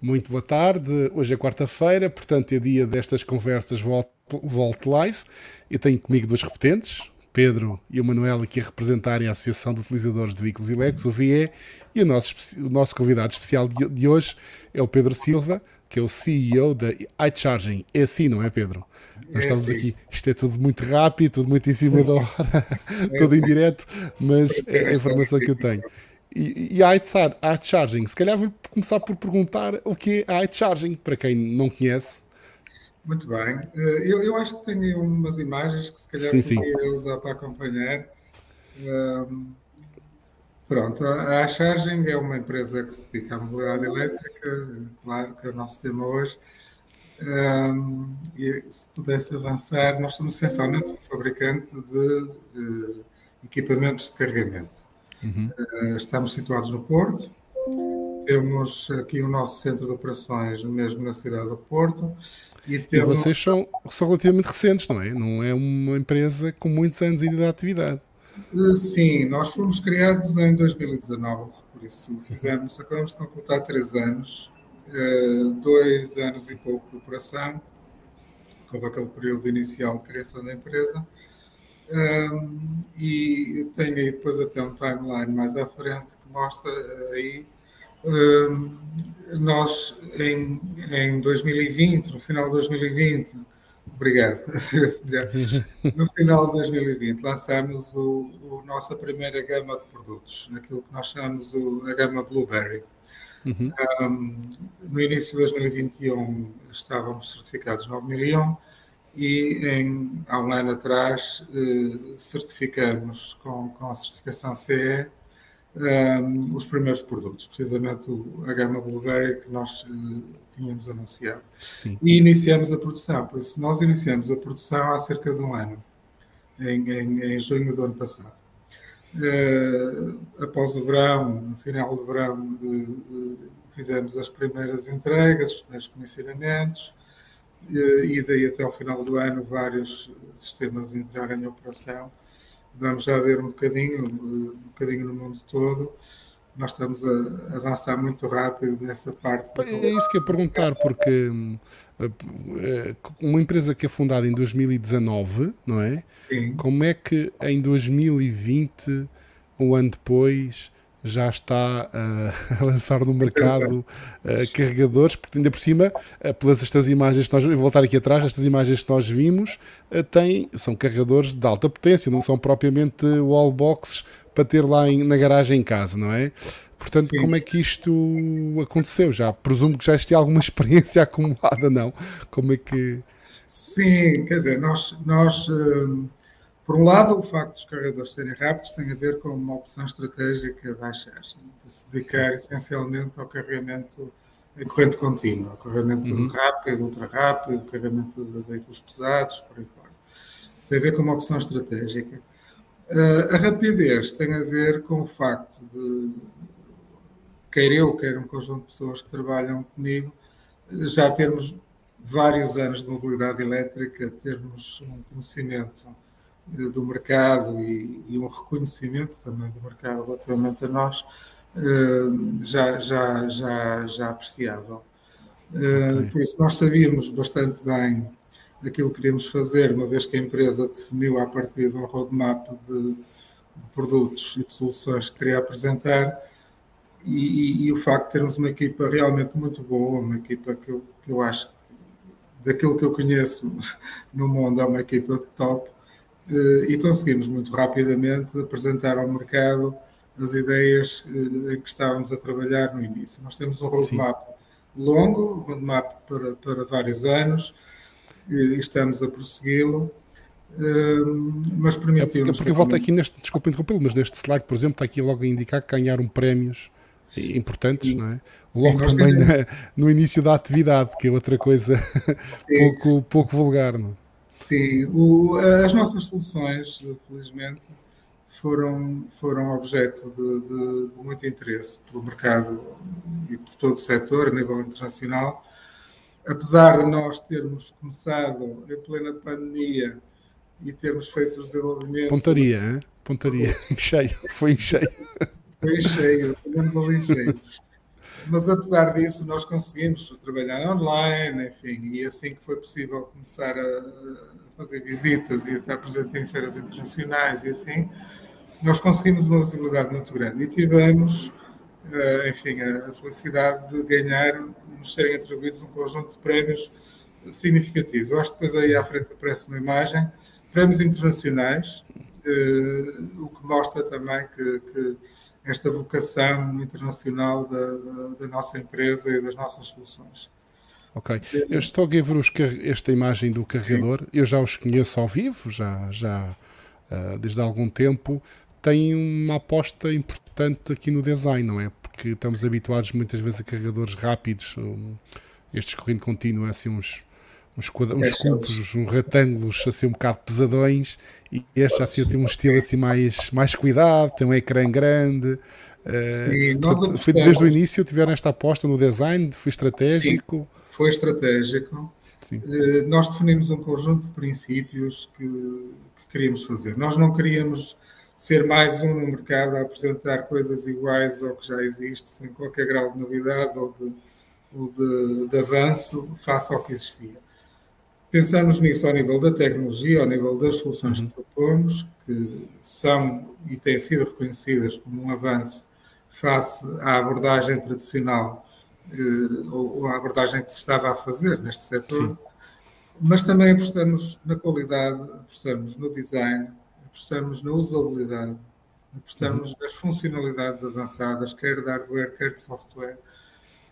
Muito boa tarde. Hoje é quarta-feira, portanto é dia destas conversas Volt, Volt Live. Eu tenho comigo dois repetentes, Pedro e o Manuel, aqui a representarem a Associação de Utilizadores de Veículos Elétricos, o VIE, e o nosso, o nosso convidado especial de, de hoje é o Pedro Silva, que é o CEO da iCharging. É assim, não é, Pedro? Nós É estamos assim. aqui, isto é tudo muito rápido, tudo muito em cima da hora, tudo em direto, mas é a informação que eu tenho. E, e a a iCharging, se calhar vou começar por perguntar o que é a iCharging, para quem não conhece. Muito bem. Eh, Eu, eu acho que tenho umas imagens que se calhar Sim, usar para acompanhar. Ahm, pronto, a a Charging é uma empresa que se dedica à mobilidade elétrica, claro que é o nosso tema hoje. Ahm, e se pudesse avançar, nós somos essencialmente um fabricante de eh, equipamentos de carregamento. Eh, Estamos situados no Porto, temos aqui o nosso centro de operações mesmo na cidade do Porto e E temos vocês são, são relativamente recentes, não é? Não é uma empresa com muitos anos ainda de atividade. Eh, Sim, nós fomos criados em 2019, por isso fizemos, acabamos de completar três anos, eh, dois anos e pouco de operação, houve aquele período inicial de criação da empresa, Um, e tenho aí depois até um timeline mais à frente que mostra aí um, nós em, em 2020, no final de 2020, obrigado, no final de 2020 lançámos o, o nossa primeira gama de produtos, aquilo que nós chamamos o, a gama Blueberry. Uhum. Um, no início de 2021 estávamos certificados 9001 e em, há um ano atrás eh, certificamos com, com a certificação CE um, os primeiros produtos, precisamente a gama Blueberry que nós eh, tínhamos anunciado. Sim. E iniciamos a produção, por isso nós iniciamos a produção há cerca de um ano, em, em, em junho do ano passado. Eh, após o verão, no final do verão, eh, eh, fizemos as primeiras entregas, os primeiros comissionamentos, e daí até ao final do ano vários sistemas entrarem em operação. Vamos já ver um bocadinho, eh, um bocadinho no mundo todo. Nós estamos a avançar muito rápido nessa parte. É isso que eu ia perguntar, porque hum, eh, uma empresa que é fundada em 2019, não é? Sim. Como é que em 2020, um ano depois, já está uh, a lançar no mercado uh, carregadores? Porque ainda por cima, uh, pelas estas imagens que nós, vou voltar aqui atrás, estas imagens que nós vimos, uh, têm, são carregadores de alta potência, não são propriamente wallboxes para ter lá em- na garagem em casa, não é? Portanto, Sim. como é que isto aconteceu? Já presumo que já existia alguma experiência acumulada, não? Como é que. Sim, quer dizer, nós, nós hum, por um lado, o facto dos carregadores serem rápidos tem a ver com uma opção estratégica da Charge, de se dedicar essencialmente ao carregamento em corrente contínua, ao carregamento Uhum. rápido, ultra rápido, carregamento de veículos pesados, por aí fora. Isso tem a ver com uma opção estratégica. Uh, a rapidez tem a ver com o facto de, quer eu, quer um conjunto de pessoas que trabalham comigo, já termos vários anos de mobilidade elétrica, termos um conhecimento do mercado e, e um reconhecimento também do mercado relativamente a nós, eh, já, já, já, já apreciável. Eh, Ok. Por isso, nós sabíamos bastante bem aquilo que queríamos fazer, uma vez que a empresa definiu a partir de um roadmap de, de produtos e de soluções que queria apresentar, e, e- e o facto de termos uma equipa realmente muito boa, uma equipa que eu, que eu acho daquilo que eu conheço no mundo, é uma equipa de top, eh, e conseguimos muito rapidamente apresentar ao mercado as ideias eh, em que estávamos a trabalhar no início. Nós temos um roadmap longo, um roadmap para, para vários anos, e estamos a prossegui-lo, eh, mas porque, é permitiu-nos. porque eu volto aqui neste, desculpa interrompê-lo, mas neste slide, por exemplo, está aqui logo a indicar que ganharam prémios importantes, Sim. não é? Sim, Logo nós também na- no início da atividade, que é outra coisa Sim. pouco, pouco vulgar, não é? Sim, o- as nossas soluções, felizmente, foram, foram objeto de, de- de muito interesse pelo mercado e por todo o setor a nível internacional. Apesar de nós termos começado em plena pandemia e termos feito os desenvolvimentos. Pontaria, hein? Pontaria, em cheio, foi em cheio. Foi em cheio, pelo menos ali em cheio. Mas apesar disso, nós conseguimos trabalhar online, enfim, e assim que foi possível começar a fazer visitas e estar presente em feiras internacionais e assim, nós conseguimos uma visibilidade muito grande e tivemos, eh, enfim, a felicidade de ganhar, nos serem atribuídos um conjunto de prémios significativos. Eu acho que depois aí à frente aparece uma imagem, prémios internacionais, eh, o que mostra também que, que esta vocação internacional da, da, nossa empresa e das nossas soluções. Ok. Eu estou a ver os, esta imagem do carregador. Sim. Eu já os conheço ao vivo, já, já uh, desde há algum tempo. Tem uma aposta importante aqui no design, não é? Porque estamos habituados muitas vezes a carregadores rápidos, um, este corrente contínuo, assim uns uns, uns cubos, uns retângulos assim um bocado pesadões e este assim tem um estilo assim mais, mais cuidado, tem um ecrã grande. Sim, uh, portanto, foi desde o início tiveram esta aposta no design, foi estratégico. Sim, foi estratégico. Uh, nós definimos um conjunto de princípios que, que, queríamos fazer. Nós não queríamos ser mais um no mercado a apresentar coisas iguais ao que já existe, sem qualquer grau de novidade ou de, ou de, de avanço face ao que existia. Pensamos nisso ao nível da tecnologia, ao nível das soluções uhum. que propomos, que são e têm sido reconhecidas como um avanço face à abordagem tradicional eh, ou à abordagem que se estava a fazer neste setor. Sim. Mas também apostamos na qualidade, apostamos no design, apostamos na usabilidade, apostamos uhum. nas funcionalidades avançadas, quer de hardware, quer de software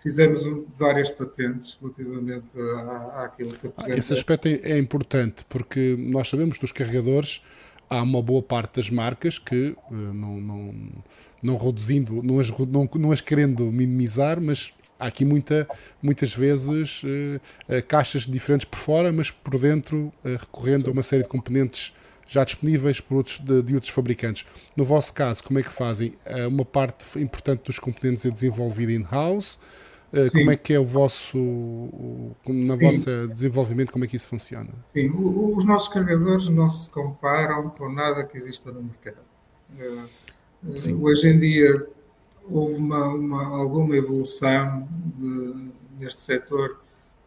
fizemos várias patentes relativamente à, àquilo que apresenta. Esse aspecto é, é importante porque nós sabemos dos carregadores há uma boa parte das marcas que, eh, não, não, não reduzindo, não as, não, não as querendo minimizar, mas há aqui muita, muitas vezes uh, caixas diferentes por fora, mas por dentro uh, recorrendo a uma série de componentes já disponíveis por outros, de, de, outros fabricantes. No vosso caso, como é que fazem? Uh, uma parte importante dos componentes é desenvolvida in-house, eh, Sim. Como é que é o vosso, na vossa desenvolvimento, como é que isso funciona? Sim, os nossos carregadores não se comparam com nada que exista no mercado. Eh, Sim. Hoje em dia houve uma, uma alguma evolução de, neste setor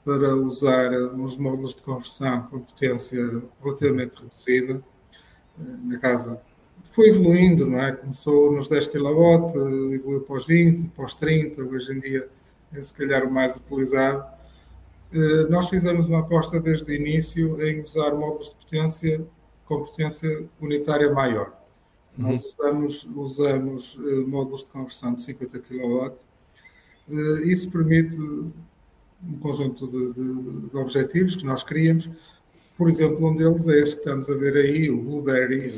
para usar uns módulos de conversão com potência relativamente reduzida. Eh, na casa foi evoluindo, não é? Começou nos 10 kW, evoluiu para os 20, para os 30, hoje em dia se calhar o mais utilizado. Eh, nós fizemos uma aposta desde o início em usar módulos de potência com potência unitária maior. Uhum. Nós usamos, usamos eh, módulos de conversão de 50 kW. Eh, isso permite um conjunto de, de, de, objetivos que nós queríamos. Por exemplo, um deles é este que estamos a ver aí, o Blueberry,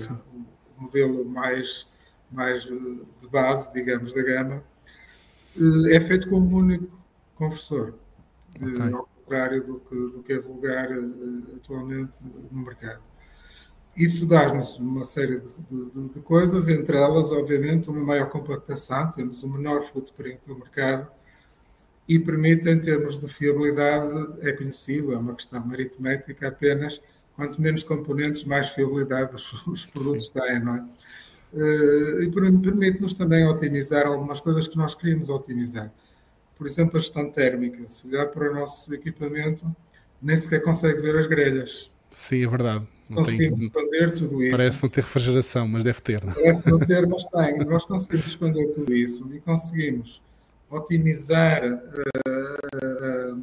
o modelo mais, mais de base, digamos, da gama, é feito com um único conversor, eh, okay. ao contrário do que, do que é vulgar eh, atualmente no mercado. Isso dá-nos uma série de, de, de, coisas, entre elas, obviamente, uma maior compactação, temos um menor footprint do mercado e permite, em termos de fiabilidade, é conhecido, é uma questão aritmética apenas, quanto menos componentes, mais fiabilidade os, os produtos Sim. têm, não é? Uh, e permite-nos também otimizar algumas coisas que nós queríamos otimizar. Por exemplo, a gestão térmica. Se olhar para o nosso equipamento, nem sequer consegue ver as grelhas. Sim, é verdade. Não conseguimos tem, esconder tudo isso. Parece não ter refrigeração, mas deve ter. Não? É? Parece não ter, mas tem. Nós conseguimos esconder tudo isso e conseguimos otimizar a, a,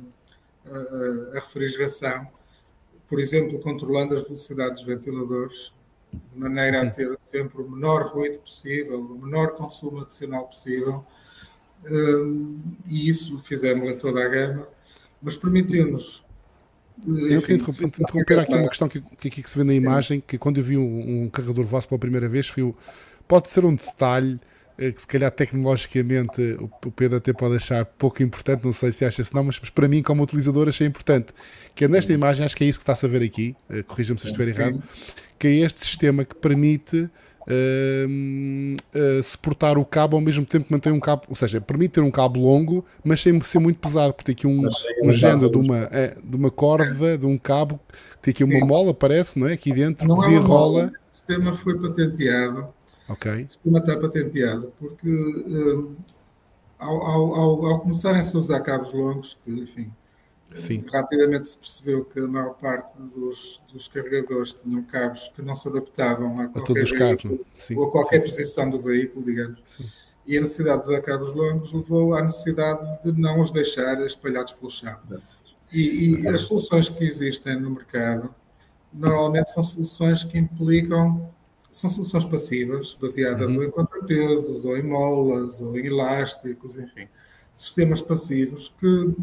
a, a refrigeração, por exemplo, controlando as velocidades dos ventiladores, de maneira a ter sempre o menor ruído possível, o menor consumo adicional possível. Um, e isso fizemos em toda a gama, mas permitiu-nos. Eu queria interromper, interromper aqui uma questão que, que aqui que se vê na imagem, que quando eu vi um, um carregador vosso pela primeira vez, foi o, pode ser um detalhe que se calhar tecnologicamente o Pedro até pode achar pouco importante, não sei se acha se não, mas para mim como utilizador achei importante, que é nesta imagem, acho que é isso que está-se a ver aqui, eh, corrija-me se estiver errado, que é este sistema que permite uh, uh, suportar o cabo ao mesmo tempo que mantém um cabo, ou seja, permite ter um cabo longo, mas sem ser muito pesado, porque tem aqui um, um género de uma, é, de uma corda, de um cabo, tem aqui Sim. uma mola, parece, não é? Aqui dentro, não desenrola. É o sistema foi patenteado. Ok. O sistema está patenteado porque uh, ao, ao, ao começarem-se a usar cabos longos, que, enfim, Sim. rapidamente se percebeu que a maior parte dos, dos carregadores tinham cabos que não se adaptavam a, a todos os cabos, ou a qualquer sim, posição do veículo, digamos. Sim. E a necessidade de usar cabos longos levou à necessidade de não os deixar espalhados pelo chão. E, e as soluções que existem no mercado normalmente são soluções que implicam são soluções passivas, baseadas uhum. ou em contrapesos, ou em molas, ou em elásticos, enfim. Sistemas passivos que,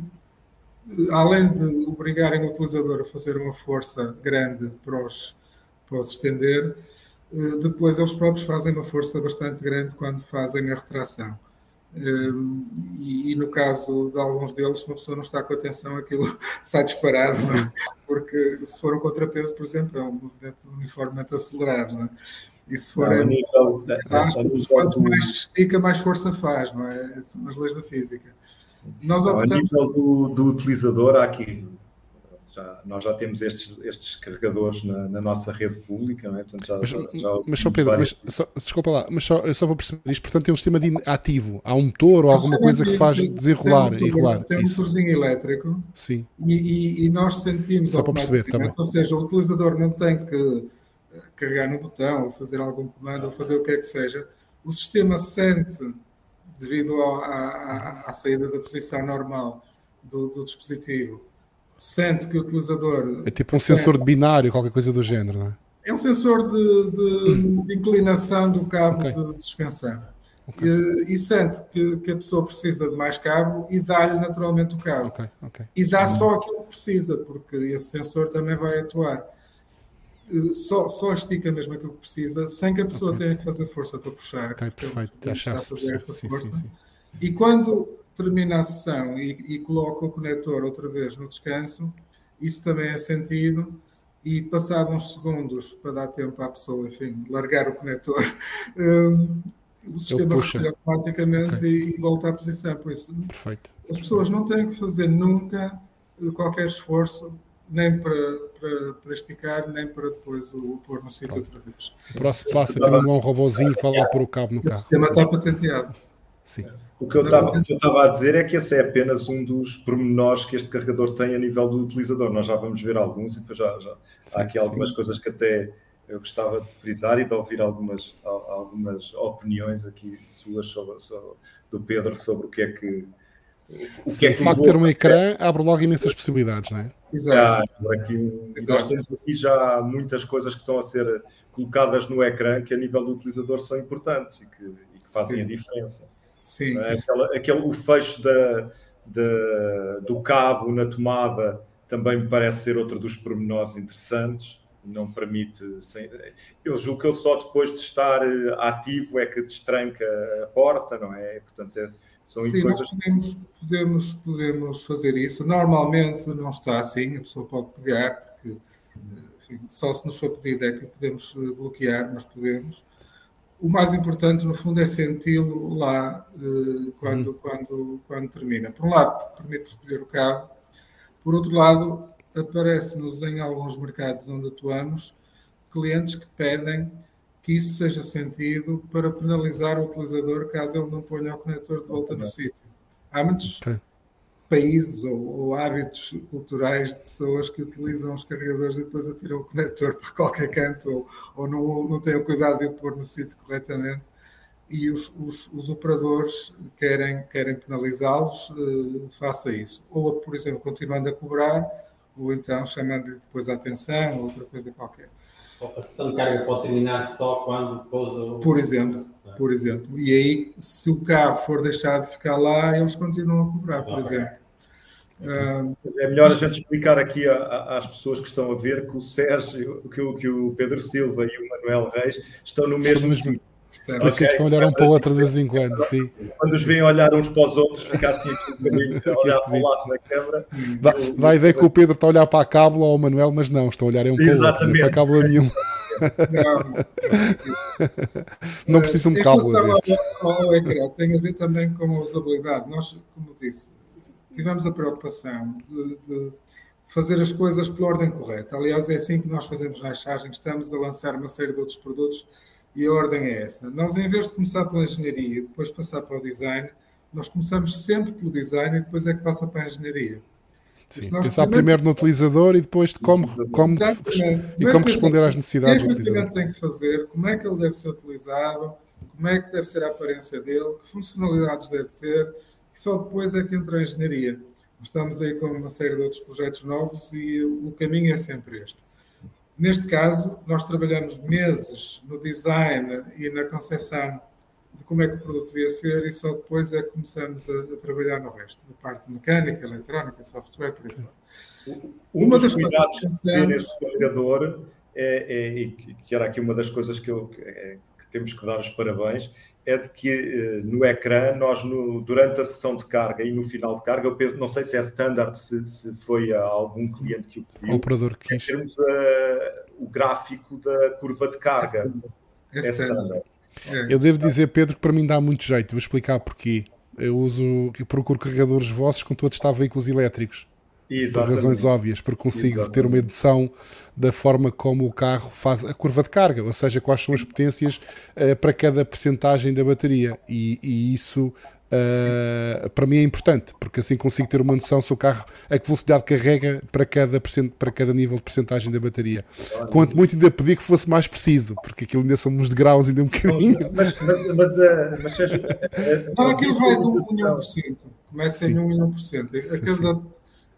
além de obrigarem o utilizador a fazer uma força grande para os, para os estender, eh, depois eles próprios fazem uma força bastante grande quando fazem a retração. Ehm, e, e, no caso de alguns deles, se uma pessoa não está com atenção, aquilo sai disparado, é? porque se for um contrapeso, por exemplo, é um movimento uniformemente acelerado. Não é? E se for não, é, nível, quanto mais estica, mais força faz, não é? São as leis da física. Nós optamos... A nível do, do utilizador, há aqui já, nós já temos estes, estes carregadores na, na, nossa rede pública, não é? Portanto, já, mas, já, já mas só Pedro, mas, só, desculpa lá, mas só, só para perceber isto, portanto, tem um sistema de ativo, há um motor ou alguma coisa que faz desenrolar tem um, e rolar. Tem um motorzinho elétrico Sim. E, e, e, nós sentimos só para perceber também. Ou seja, o utilizador não tem que eh, carregar no botão ou fazer algum comando ou fazer o que é que seja. O sistema sente, devido à, à, à saída da posição normal do, do dispositivo, sente que o utilizador. É tipo um sensor de binário, qualquer coisa do género, não é? É um sensor de, de, de inclinação do cabo okay. de suspensão. Okay. E, e, sente que, que, a pessoa precisa de mais cabo e dá-lhe naturalmente o cabo. Okay. E dá só aquilo que precisa, porque esse sensor também vai atuar. Só, só estica mesmo aquilo que precisa, sem que a pessoa tenha que fazer força para puxar. Ok, perfeito. Já está a fazer essa sim, força. Sim, sim. E quando termina a sessão e, e coloca o conector outra vez no descanso, isso também é sentido e passado uns segundos para dar tempo à pessoa, enfim, largar o conector, um, o sistema recolhe automaticamente okay. e, volta à posição. Por isso, Perfeito. as pessoas não têm que fazer nunca eh, qualquer esforço, nem para, para, para esticar, nem para depois o, pôr no sítio outra vez. O próximo passo é ter um robôzinho que vai lá pôr o cabo no carro. O sistema está patenteado. Sim. O que eu estava a dizer é que esse é apenas um dos pormenores que este carregador tem a nível do utilizador. Nós já vamos ver alguns e depois já, já sim, há aqui sim. algumas coisas que até eu gostava de frisar e de ouvir algumas, algumas opiniões aqui suas sobre, sobre, do Pedro sobre o que é que. O, que é que facto de ter um ecrã abre logo imensas possibilidades, não é? Exato. Ah, aqui, Exato. Nós temos aqui já muitas coisas que estão a ser colocadas no ecrã que a nível do utilizador são importantes e que, e que fazem Sim. a diferença. Sim, é? Aquela, aquele, o fecho da, da, do cabo na tomada também me parece ser outro dos pormenores interessantes. Não permite. Sem, eu julgo que ele só depois de estar eh, ativo é que destranca a porta, não é? Portanto, é, são Sim, coisas... nós podemos, podemos, podemos fazer isso. Normalmente não está assim, a pessoa pode pegar, porque enfim, só se nos for pedido é que podemos eh, bloquear, mas podemos o mais importante, no fundo, é senti-lo lá uh, quando, uhum. quando, quando termina. Por um lado, permite recolher o cabo, por outro lado, aparece-nos em alguns mercados onde atuamos clientes que pedem que isso seja sentido para penalizar o utilizador caso ele não ponha o conector de volta no sítio. Há muitos okay países ou, ou, hábitos culturais de pessoas que utilizam os carregadores e depois atiram o conector para qualquer canto ou, ou não, não têm o cuidado de o pôr no sítio corretamente e os, os, os operadores querem, querem penalizá-los, uh, faça isso. Ou, por exemplo, continuando a cobrar, ou então chamando-lhe depois a atenção, ou outra coisa qualquer. A sessão de carga pode terminar só quando pousa o... Por exemplo, por exemplo. E aí, se o carro for deixado de ficar lá, eles continuam a cobrar, por exemplo. É melhor a gente explicar aqui às pessoas que estão a ver que o Sérgio, que o, que o Pedro Silva e o Manuel Reis estão no mesmo sítio. Por isso é que estão a olhar um para o outro de vez em quando, sim. Quando os veem olhar uns para os outros, fica assim um bocadinho olhar para o lado na câmara. Vai, vai ver que o Pedro está a olhar para a cábula ou o Manuel, mas não, estão a olhar um para o outro, não para a cábula nenhuma. Não, não precisam de cábulas. Tem a ver também com a usabilidade. Nós, como disse, tivemos a preocupação de, de, fazer as coisas pela ordem correta. Aliás, é assim que nós fazemos na charging. Estamos a lançar uma série de outros produtos e a ordem é essa. Nós, em vez de começar pela engenharia e depois passar para o design, nós começamos sempre pelo design e depois é que passa para a engenharia. Sim, pensar primeiro... primeiro no utilizador e depois de como, como e como responder às necessidades do utilizador. O que tem que fazer, como é que ele deve ser utilizado, como é que deve ser a aparência dele, que funcionalidades deve ter, e só depois é que entra a engenharia. Estamos aí com uma série de outros projetos novos e o caminho é sempre este. Neste caso, nós trabalhamos meses no design e na concepção de como é que o produto devia ser e só depois é que começamos a, a trabalhar no resto, a parte mecânica, eletrónica, software, por aí fora. Uma das cuidados que ter esse carregador é, é, e que era aqui uma das coisas que, eu, que, é, que temos que dar os parabéns, é de que eh, no ecrã, nós no, durante a sessão de carga e no final de carga, eu penso, não sei se é standard, se, se foi a algum cliente que o pediu, o operador que quis. temos uh, o gráfico da curva de carga. É standard. É standard. É. Eu devo dizer, Pedro, que para mim dá muito jeito. Vou explicar porquê. Eu uso, eu procuro carregadores vossos com todos está veículos elétricos. Exatamente. Por razões óbvias, porque consigo Exatamente. ter uma edição da forma como o carro faz a curva de carga, ou seja, quais são as potências uh, para cada percentagem da bateria. E, e isso Uh, para mim é importante, porque assim consigo ter uma noção se o carro a que velocidade carrega para cada, para cada nível de percentagem da bateria. Quanto muito ainda pedi que fosse mais preciso, porque aquilo ainda são uns degraus ainda um bocadinho. Mas, mas, mas, uh, mas seja, não, aquilo vai de 1 em 1%, começa em 1 em 1%. A cada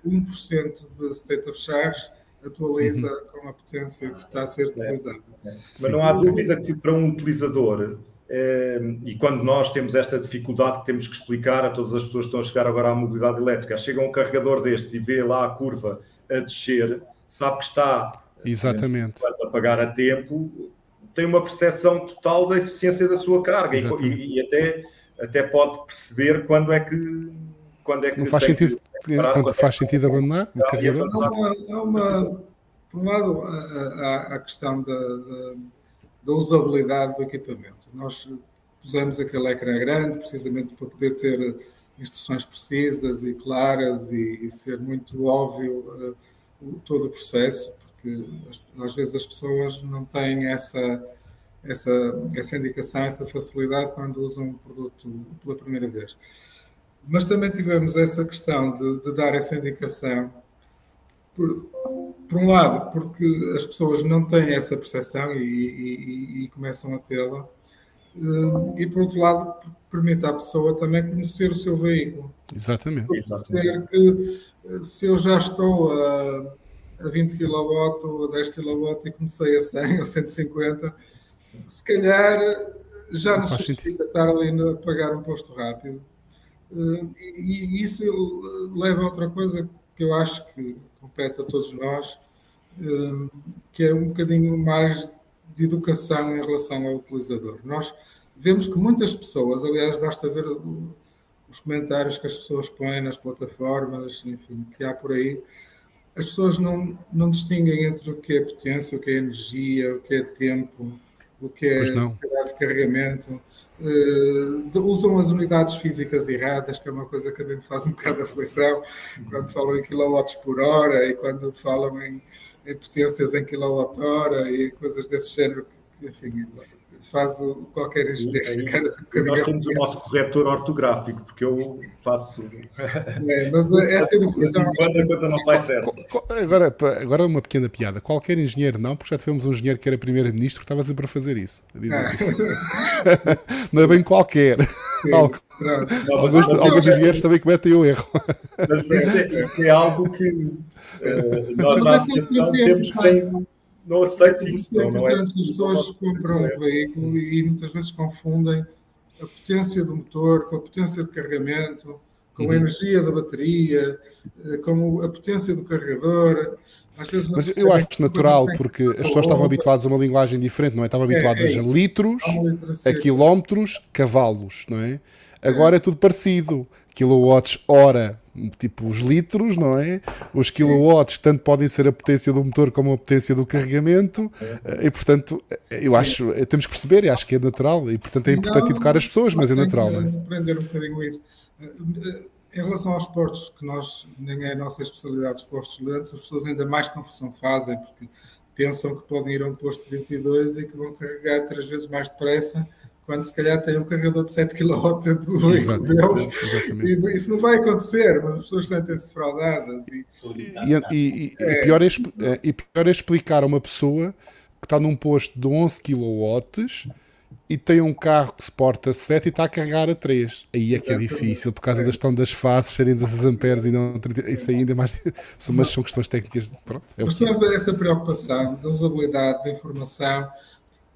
1% de state of charge atualiza uhum. com a potência que está a ser utilizada. É, é. Mas não há dúvida que para um utilizador Ehm, e quando nós temos esta dificuldade que temos que explicar a todas as pessoas que estão a chegar agora à mobilidade elétrica, chega um carregador destes e vê lá a curva a descer, sabe que está Exatamente. a pagar a tempo, tem uma percepção total da eficiência da sua carga e, e, até, até pode perceber quando é que quando é que não faz sentido que, quando faz sentido abandonar o carregador. Há uma, há uma, por um lado, a, a questão da, da da usabilidade do equipamento. Nós pusemos aquele ecrã grande precisamente para poder ter instruções precisas e claras e, e ser muito óbvio uh, todo o processo, porque às vezes as pessoas não têm essa, essa, essa indicação, essa facilidade quando usam um produto pela primeira vez. Mas também tivemos essa questão de, de dar essa indicação por, por um lado, porque as pessoas não têm essa percepção e, e, e começam a tê-la, eh, e por outro lado, permite à pessoa também conhecer o seu veículo. Exatamente. Perceber que eh, se eu já estou a, a 20 kW ou a 10 kW e comecei a 100 ou 150, se calhar já não justifica estar ali a pagar um posto rápido. Eh, e, isso leva a outra coisa que eu acho que compete a todos nós, hum, que é um bocadinho mais de educação em relação ao utilizador. Nós vemos que muitas pessoas, aliás, basta ver os comentários que as pessoas põem nas plataformas, enfim, que há por aí, as pessoas não, não distinguem entre o que é potência, o que é energia, o que é tempo, o que é de carregamento. Uh, usam as unidades físicas erradas, que é uma coisa que a me faz um bocado de aflição, quando falam em quilowatts por hora e quando falam em, em potências em quilowatt-hora e coisas desse género, que enfim, faz o, qualquer engenheiro ficar assim um bocadinho. Nós temos o nosso corretor ortográfico, porque eu faço. É, mas essa educação. Quando a coisa não sai certo. Agora, agora uma pequena piada. Qualquer engenheiro não, porque já tivemos um engenheiro que era primeiro-ministro que estava sempre a fazer isso. A dizer ah. isso. não é bem qualquer. Sim, alguns, alguns engenheiros também cometem o erro. Mas isso é, isso é algo que uh, nós na associação temos que não aceito isso. É não, é? as pessoas compram um veículo e muitas vezes confundem a potência do motor com a potência de carregamento, com a uhum. energia da bateria, eh, com a potência do carregador. Mas eu acho natural, porque as pessoas estavam habituadas a uma linguagem diferente, não é? Estavam habituadas é, é a litros, a quilómetros, cavalos, não é? Agora é tudo parecido. Kilowatts hora tipo os litros, não é? Os kilowatts tanto podem ser a potência do motor como a potência do carregamento e portanto eu Sim. acho, temos que perceber e acho que é natural e portanto é importante não, educar as pessoas, mas é natural. Não é? Aprender um bocadinho isso. Em relação aos portos, que nós nem é a nossa especialidade, os postos lentos, as pessoas ainda mais confusão fazem porque pensam que podem ir a um posto 22 e que vão carregar três vezes mais depressa quando se calhar tem um carregador de 7 kW dentro do veículo deles. E isso não vai acontecer, mas as pessoas sentem-se fraudadas. E, e, e, é. pior é, e pior é explicar a uma pessoa que está num posto de 11 kW e tem um carro que suporta 7 e está a carregar a 3. Aí é que é difícil, por causa é. da questão das fases serem 16 amperes e não 30, isso ainda é mais. Mas são questões técnicas. Pronto, é Mas temos essa preocupação da usabilidade da informação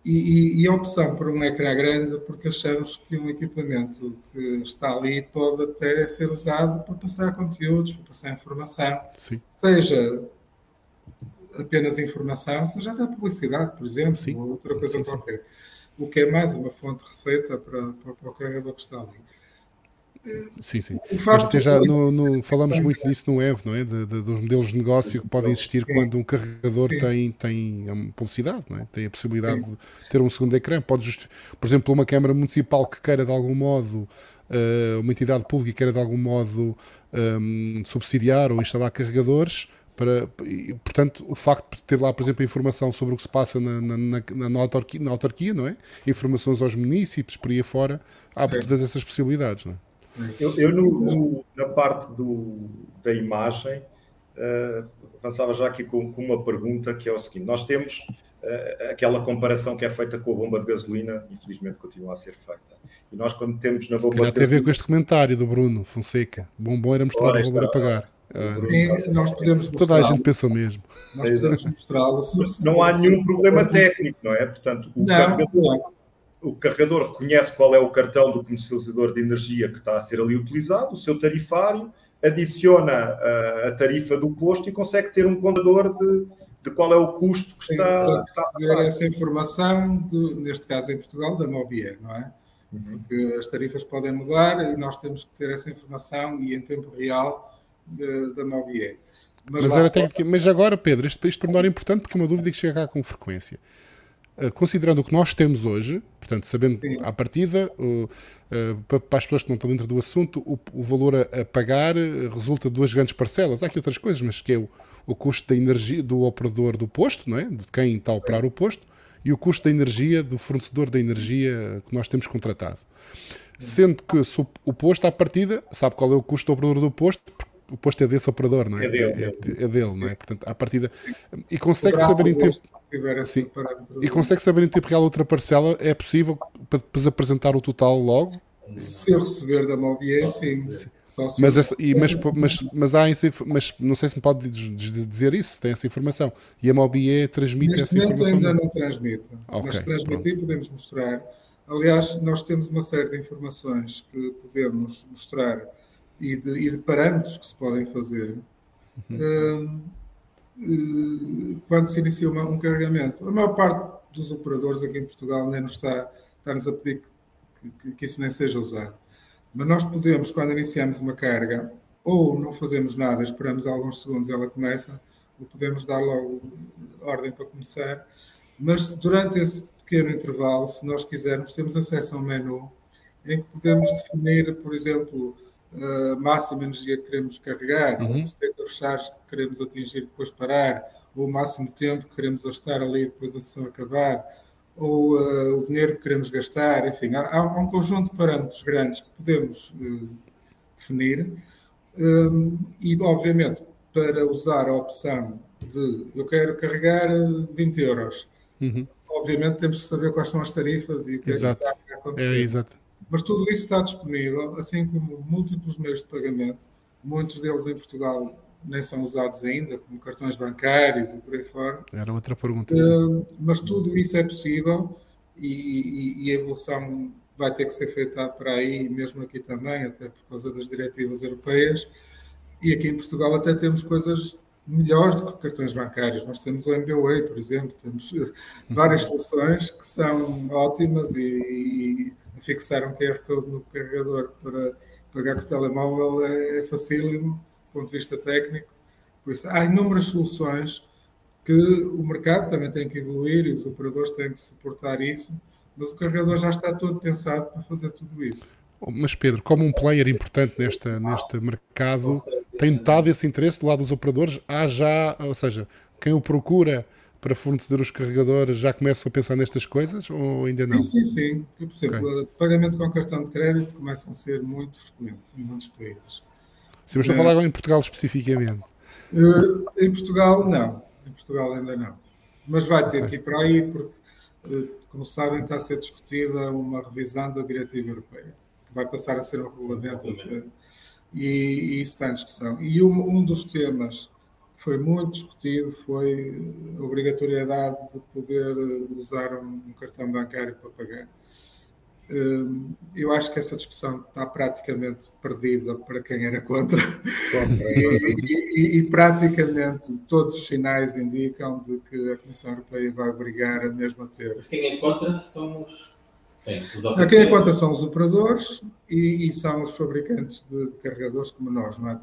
e, e, e, a opção por um ecrã grande, porque achamos que um equipamento que está ali pode até ser usado para passar conteúdos, para passar informação, Sim. seja apenas informação, seja até publicidade, por exemplo, sim. ou outra coisa sim, qualquer. O que é mais uma fonte de receita para, para, para o carregador que está ali. Sim, sim. Até já no, no, falamos muito disso no EV, não é? De, de, dos modelos de negócio que podem existir quando um carregador tem, tem publicidade, não é? Tem a possibilidade sim. de ter um segundo ecrã. Pode just... Por exemplo, uma Câmara Municipal que queira de algum modo, uh, uma entidade pública que queira de algum modo um, subsidiar ou instalar carregadores, para, e, portanto, o facto de ter lá, por exemplo, informação sobre o que se passa na, na, na, na, autarquia, autarquia, não é? Informações aos municípios, por aí afora, há todas essas possibilidades, não é? Eu, eu no, no, na parte do, da imagem, uh, avançava já aqui com, com, uma pergunta que é o seguinte: nós temos uh, aquela comparação que é feita com a bomba de gasolina, infelizmente continua a ser feita. E nós, quando temos na bomba. Se tem a ver com este comentário do Bruno Fonseca: bom, bom era mostrar o valor a pagar. Sim, nós podemos Toda a gente pensa o mesmo. Nós podemos mostrá-lo. Não há nenhum problema técnico, não é? Portanto, o, não, carregador, não. O carregador reconhece qual é o cartão do comercializador de energia que está a ser ali utilizado, o seu tarifário, adiciona a, a tarifa do posto e consegue ter um contador de, de qual é o custo que está, Sim, que está a essa informação, de, neste caso em Portugal, da Mobier, não é? Uhum. Porque as tarifas podem mudar e nós temos que ter essa informação e em tempo real da Mobier. Mas, mas, que, mas agora, Pedro, isto, isto tornar importante porque é uma dúvida que chega cá com frequência. Uh, considerando o que nós temos hoje, portanto, sabendo Sim. à partida, uh, para, para, as pessoas que não estão dentro do assunto, o, o valor a, a pagar resulta de duas grandes parcelas. Há aqui outras coisas, mas que é o, o custo da energia do operador do posto, não é? de quem está a operar o posto, e o custo da energia do fornecedor da energia que nós temos contratado. Sendo que o posto, à partida, sabe qual é o custo do operador do posto, o posto é desse operador, não é? É dele, é, é, é dele não é? Portanto, à partida. E consegue saber em tempo. Sim. E consegue saber em tempo real outra parcela, é possível para depois apresentar o total logo? Se eu receber da Mobier, sim. sim. Mas, essa, e, mas, mas, mas, há essa, mas não sei se me pode dizer isso, se tem essa informação. E a Mobier transmite Neste essa informação? ainda não transmite. Okay, mas transmitir pronto. podemos mostrar. Aliás, nós temos uma série de informações que podemos mostrar e de, e de parâmetros que se podem fazer uhum. uh, quando se inicia uma, um carregamento. A maior parte dos operadores aqui em Portugal nem nos está, está-nos a pedir que, que, que, isso nem seja usado. Mas nós podemos, quando iniciamos uma carga, ou não fazemos nada, esperamos alguns segundos ela começa, ou podemos dar logo ordem para começar. Mas durante esse pequeno intervalo, se nós quisermos, temos acesso a um menu em que podemos definir, por exemplo, uh, máxima energia que queremos carregar, uhum. o state of charge que queremos atingir depois parar, ou o máximo tempo que queremos gastar ali depois a sessão acabar, ou uh, o dinheiro que queremos gastar, enfim, há, há, um conjunto de parâmetros grandes que podemos uh, definir um, e, obviamente, para usar a opção de eu quero carregar 20 euros, uhum. obviamente temos que saber quais são as tarifas e o que exato. é que está a acontecer. É, exato. Mas tudo isso está disponível, assim como múltiplos meios de pagamento, muitos deles em Portugal nem são usados ainda, como cartões bancários e por aí fora. Era outra pergunta. Uh, mas tudo isso é possível e, e, e, a evolução vai ter que ser feita para aí, mesmo aqui também, até por causa das diretivas europeias. E aqui em Portugal até temos coisas melhores do que cartões bancários. Nós temos o MBWay, por exemplo, temos várias soluções que são ótimas e, fixar um QR Code no carregador para pagar com o telemóvel é, é facílimo, do ponto de vista técnico. Por isso, há inúmeras soluções que o mercado também tem que evoluir e os operadores têm que suportar isso, mas o carregador já está todo pensado para fazer tudo isso. Mas Pedro, como um player importante neste, neste mercado, tem notado esse interesse do lado dos operadores? Há já, ou seja, quem o procura para fornecer os carregadores já começam a pensar nestas coisas ou ainda não? Sim, sim, sim. Por exemplo, okay. pagamento com cartão de crédito começa a ser muito frequente em muitos países. Sim, mas estou a falar agora em Portugal especificamente. Uh, em Portugal, não. Em Portugal ainda não. Mas vai ter okay. que ir para aí, porque, uh, como sabem, está a ser discutida uma revisão da diretiva europeia, que vai passar a ser um regulamento. E, e, isso está em discussão. E um, um dos temas foi muito discutido foi a obrigatoriedade de poder usar um cartão bancário para pagar. Hum, eu acho que essa discussão está praticamente perdida para quem era contra. e, e, e, praticamente todos os sinais indicam de que a Comissão Europeia vai obrigar a mesma ter. Mas quem é contra são os. Sim, quem é contra são os operadores e, e, são os fabricantes de carregadores como nós, não é?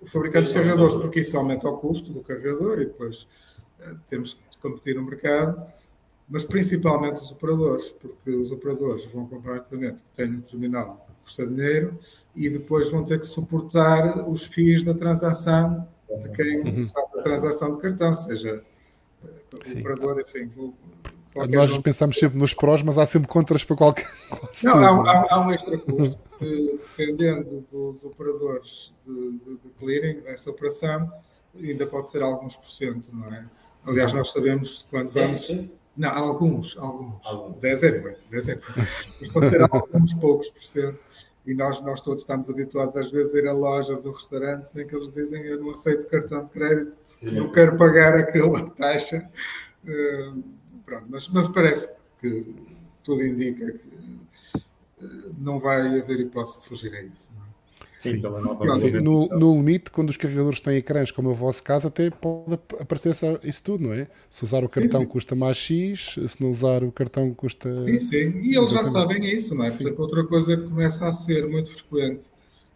Os fabricantes de carregadores, porque isso aumenta o custo do carregador e depois uh, temos que competir no mercado, mas principalmente os operadores, porque os operadores vão comprar equipamento que tem um terminal que custa dinheiro e depois vão ter que suportar os FIIs da transação de quem uhum. faz a transação de cartão, seja o Sim. operador, enfim, nós pensamos sempre nos prós, mas há sempre contras para qualquer Não, tudo, há, há, há, um extra custo que, dependendo dos operadores de, de, de, clearing dessa operação, ainda pode ser alguns por cento, não é? Aliás, nós sabemos quando vamos. Não, alguns, alguns. alguns. 10 é muito, 10 é muito. Mas pode ser alguns poucos por cento. E nós, nós todos estamos habituados às vezes a ir a lojas ou restaurantes em que eles dizem eu não aceito cartão de crédito, não quero pagar aquela taxa. Uh, Pronto, mas, mas parece que tudo indica que eh, não vai haver hipótese de fugir a isso. Não é? Sim, Sim no, no, limite, quando os carregadores têm ecrãs, como é o vosso caso, até pode aparecer isso tudo, não é? Se usar o cartão sim, sim. custa mais X, se não usar o cartão custa. Sim, sim, e eles já sabem isso, não é? Exemplo, outra coisa que começa a ser muito frequente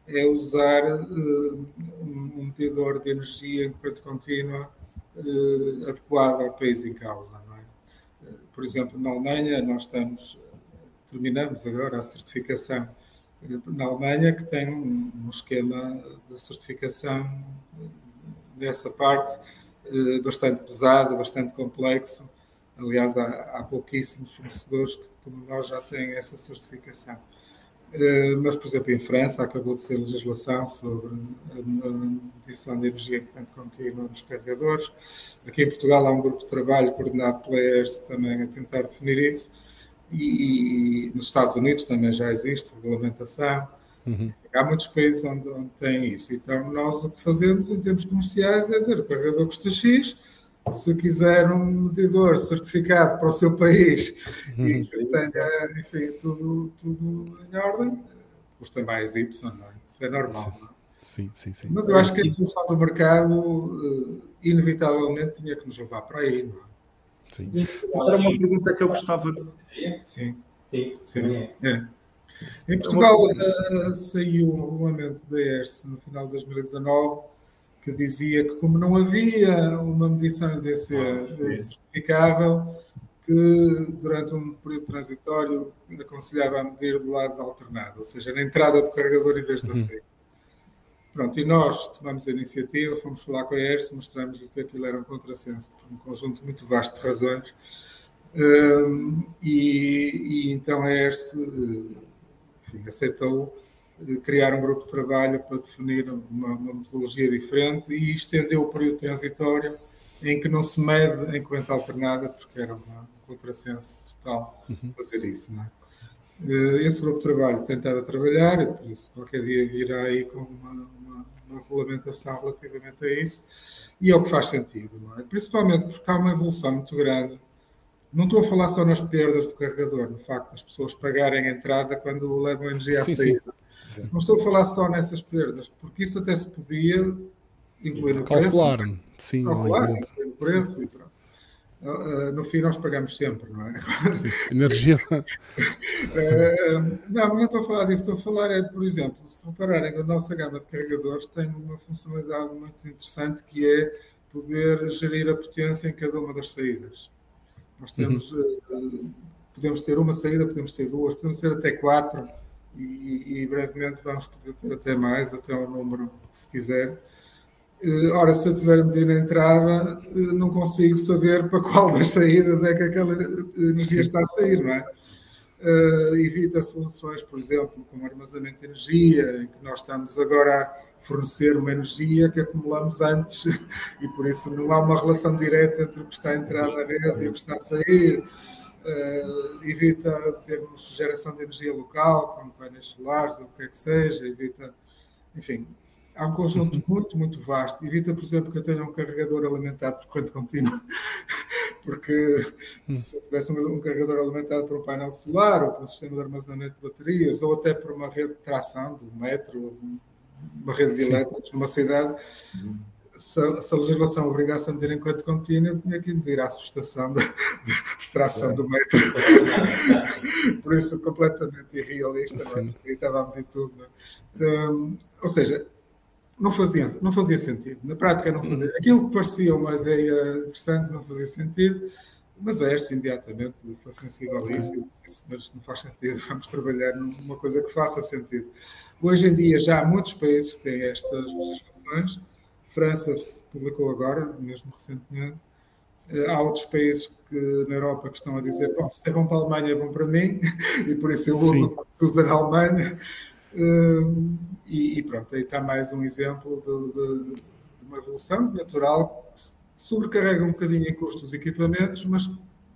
é usar uh, um medidor de energia em corrente contínua uh, adequado ao país em causa, não é? Por exemplo, na Alemanha, nós estamos, terminamos agora a certificação na Alemanha, que tem um, esquema de certificação nessa parte eh, bastante pesado, bastante complexo. Aliás, há, há pouquíssimos fornecedores que, como nós, já têm essa certificação. Eh, mas, por exemplo, em França acabou de ser legislação sobre a medição de energia em corrente contínua nos carregadores. Aqui em Portugal há um grupo de trabalho coordenado pela ERS também a tentar definir isso. E, e nos Estados Unidos também já existe regulamentação. Uhum. Há muitos países onde, onde tem isso. Então, nós o que fazemos em termos comerciais é dizer o carregador custa X, se quiser um medidor certificado para o seu país uhum. e que tenha, enfim, tudo, tudo em ordem, custa mais Y, não é? Isso é normal. Sim, sim, sim. Mas eu acho que a evolução do mercado, eh, inevitavelmente, tinha que nos levar para aí, não é? Sim. Era uma pergunta que eu gostava de. Sim. Sim. sim. É. Em Portugal uh, saiu um regulamento da ERS no final de 2019 que dizia que, como não havia uma medição DC ah, certificável, que durante um período transitório aconselhava a medir do lado alternado, ou seja, na entrada do carregador em vez da uhum. saída. Pronto, e nós tomamos a iniciativa, fomos falar com a ERS, mostramos-lhe que aquilo era um contrassenso por um conjunto muito vasto de razões. Um, e, e, então a ERS eh, enfim, aceitou criar um grupo de trabalho para definir uma, uma, metodologia diferente e estendeu o período transitório em que não se mede em corrente alternada, porque era um contrassenso total uhum. fazer isso. Não é? Eh, esse grupo de trabalho tem estado a trabalhar, e por isso qualquer dia virá aí com uma, uma, uma regulamentação relativamente a isso, e é o que faz sentido, é? principalmente porque há uma evolução muito grande. Não estou a falar só nas perdas do carregador, no facto das pessoas pagarem a entrada quando levam a energia à saída. Sim. Não estou a falar só nessas perdas, porque isso até se podia incluir no Calcular, preço. Sim, Calcular, incluir no preço sim. e pronto. Uh, no fim nós pagamos sempre, não é? Sim. Energia. uh, não, não estou a falar disso, estou a falar é, por exemplo, se repararem, a nossa gama de carregadores tem uma funcionalidade muito interessante que é poder gerir a potência em cada uma das saídas. Nós temos, uhum. uh, podemos ter uma saída, podemos ter duas, podemos ter até quatro e, e, brevemente vamos poder ter até mais, até o número que se quiser. Eh, ora, se eu tiver a medir na entrada, eh, não consigo saber para qual das saídas é que aquela energia está a sair, não é? Uh, evita soluções, por exemplo, como armazenamento de energia, em que nós estamos agora a fornecer uma energia que acumulamos antes e por isso não há uma relação direta entre o que está a entrar na rede e o que está a sair. Uh, evita termos geração de energia local, como painéis solares ou o que é que seja, evita, enfim, há um conjunto muito, muito vasto. Evita, por exemplo, que eu tenha um carregador alimentado por corrente contínua, porque hum. se eu tivesse um, carregador alimentado por um painel solar ou por um sistema de armazenamento de baterias ou até por uma rede de tração de um metro ou de uma rede de elétricos numa cidade, uhum. Se, a, se a legislação obrigasse a medir em corrente contínua, eu tinha que medir a subestação de, de tração é. do metro. por isso, completamente irrealista, não é? estava a medir tudo. É? Um, ou seja, não fazia, não fazia sentido. Na prática não fazia. Aquilo que parecia uma ideia interessante não fazia sentido, mas a ERSA imediatamente foi sensível a isso e disse, mas não faz sentido, vamos trabalhar numa coisa que faça sentido. Hoje em dia já há muitos países que têm estas legislações, França publicou agora, mesmo recentemente, eh, há outros países que, na Europa que estão a dizer, bom, se é bom para a Alemanha é bom para mim, e por isso eu uso, se usa na Alemanha, Uh, e, e, pronto, aí está mais um exemplo de, de, de, uma evolução natural que sobrecarrega um bocadinho em custos os equipamentos, mas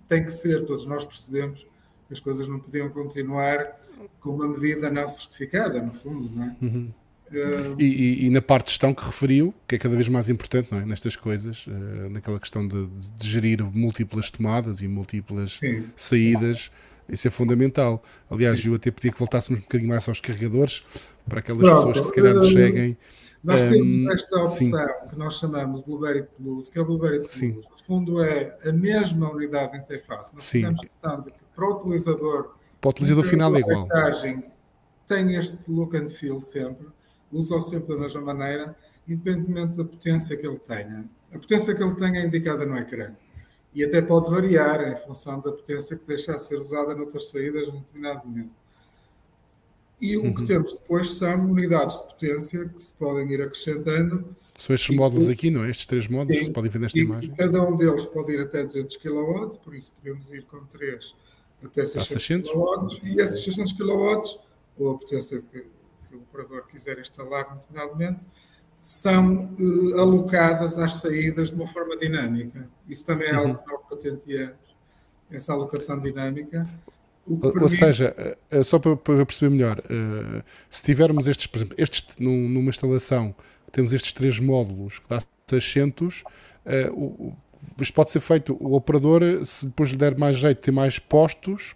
tem que ser, todos nós percebemos que as coisas não podiam continuar com uma medida não certificada, no fundo, não é? Uhum. Uh, e, e, na parte de gestão que referiu, que é cada vez mais importante não é? nestas coisas, uh, naquela questão de, de, gerir múltiplas tomadas e múltiplas sim, saídas, isso é fundamental. Aliás, Sim. eu até pedia que voltássemos um bocadinho mais aos carregadores, para aquelas Pronto, pessoas que se calhar nos cheguem. Nós um, temos esta opção sim. que nós chamamos de Blueberry Plus, que é o Blueberry Plus. Sim. No fundo, é a mesma unidade de interface. Nós sim. questão de que para o utilizador, para o utilizador final é igual. Tem este look and feel sempre, usa-o sempre da mesma maneira, independentemente da potência que ele tenha. A potência que ele tenha é indicada no ecrã e até pode variar em função da potência que deixa a ser usada noutras saídas num determinado momento. E uhum. o que uhum. temos depois são unidades de potência que se podem ir acrescentando. São estes módulos aqui, não é? Estes três módulos sim, que podem ver nesta imagem. Cada um deles pode ir até 200 kW, por isso podemos ir com três até 600, 600? kW. E esses 600 kW, ou a potência que, que o operador quiser instalar no determinado momento, são uh, alocadas às saídas de uma forma dinâmica. Isso também é uhum. algo que nós patenteamos, essa alocação dinâmica. Permite... Ou seja, eh, eh, só para, perceber melhor, uh, se tivermos estes, por exemplo, estes num, numa instalação, temos estes três módulos que dá 600, uh, o, isto pode ser feito, o operador, se depois lhe der mais jeito, ter mais postos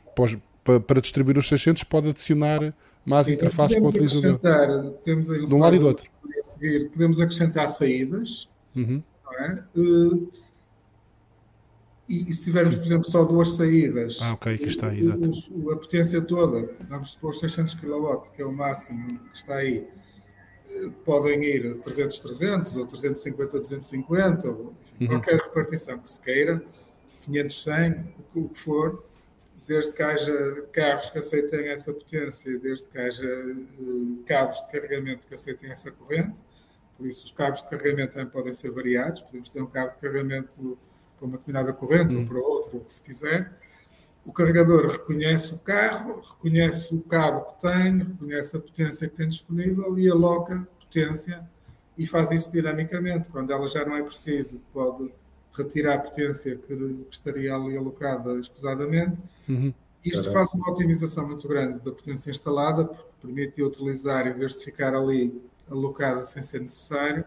para, para, distribuir os 600, pode adicionar mais Sim, interfaces para o utilizador. Temos aí um de um lado e do outro seguir, podemos acrescentar saídas. Uhum. É? Uh, e, e, se tivermos, Sim. por exemplo, só duas saídas, ah, okay, está, exato. a potência toda, vamos supor 600 kW, que é o máximo que está aí, eh, podem ir 300, 300 ou 350, 250, ou enfim, uhum. qualquer repartição que se queira, 500, 100, o que for, desde que haja carros que aceitem essa potência, desde que haja uh, cabos de carregamento que aceitem essa corrente. Por isso, os cabos de carregamento também podem ser variados. Podemos ter um cabo de carregamento para uma determinada corrente ou para outra, o que se quiser. O carregador reconhece o carro, reconhece o cabo que tem, reconhece a potência que tem disponível e aloca potência e faz isso dinamicamente. Quando ela já não é preciso, pode retirar a potência que, que estaria ali alocada escusadamente. Uhum. Isto faz uma otimização muito grande da potência instalada, porque permite utilizar em vez de ficar ali alocada sem ser necessário,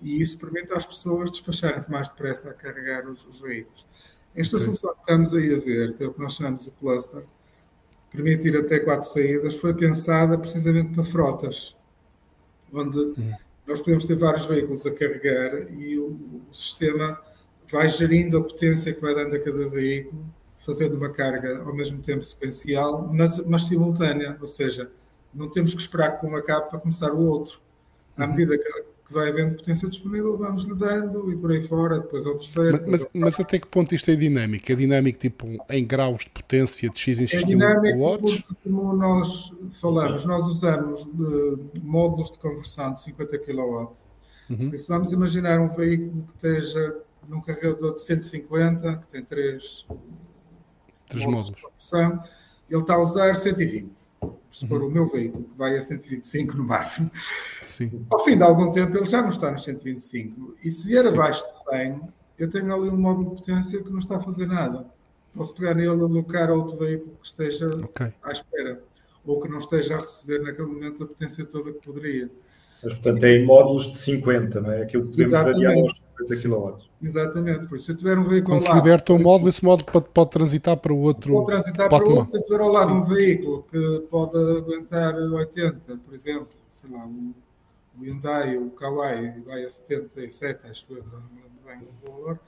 e isso permite às pessoas despacharem-se mais depressa a carregar os, os veículos. Esta okay. solução que estamos aí a ver, que é o que nós chamamos de cluster, permite ir até quatro saídas, foi pensada precisamente para frotas, onde uhum. nós podemos ter vários veículos a carregar e o, o sistema vai gerindo a potência que vai dando a cada veículo, fazendo uma carga ao mesmo tempo sequencial, mas, mas simultânea, ou seja, não temos que esperar que um acabe para começar o outro. À uhum. medida que, que vai havendo potência disponível, vamos lhe dando e por aí fora, depois ao terceiro. Mas, mas, mas, até que ponto isto é dinâmico? É dinâmico tipo em graus de potência de X em X é dinâmico watts? Porque, como nós falamos, nós usamos de, módulos de conversão de 50 kW Uhum. Por isso, vamos imaginar um veículo que esteja num carregador de 150, que tem três, três módulos. Produção, ele está a usar 120. Se for uhum. o meu veículo, que vai a 125 no máximo, Sim. ao fim de algum tempo ele já não está nos 125. E se vier Sim. abaixo de 100, eu tenho ali um módulo de potência que não está a fazer nada. Posso pegar nele, alocar a outro veículo que esteja okay. à espera ou que não esteja a receber naquele momento a potência toda que poderia. Mas, portanto, é em módulos de 50, não é? Aquilo que podemos Exatamente. variar aos 50 kW. Exatamente, por isso se eu tiver um veículo Quando se liberta um módulo, esse módulo pode, pode transitar para o outro. Pode transitar para o outro. Se eu tiver ao lado Sim. um veículo que pode aguentar 80, por exemplo, sei lá, o, Hyundai, o Kauai, vai a 77, acho que não lembro bem o valor,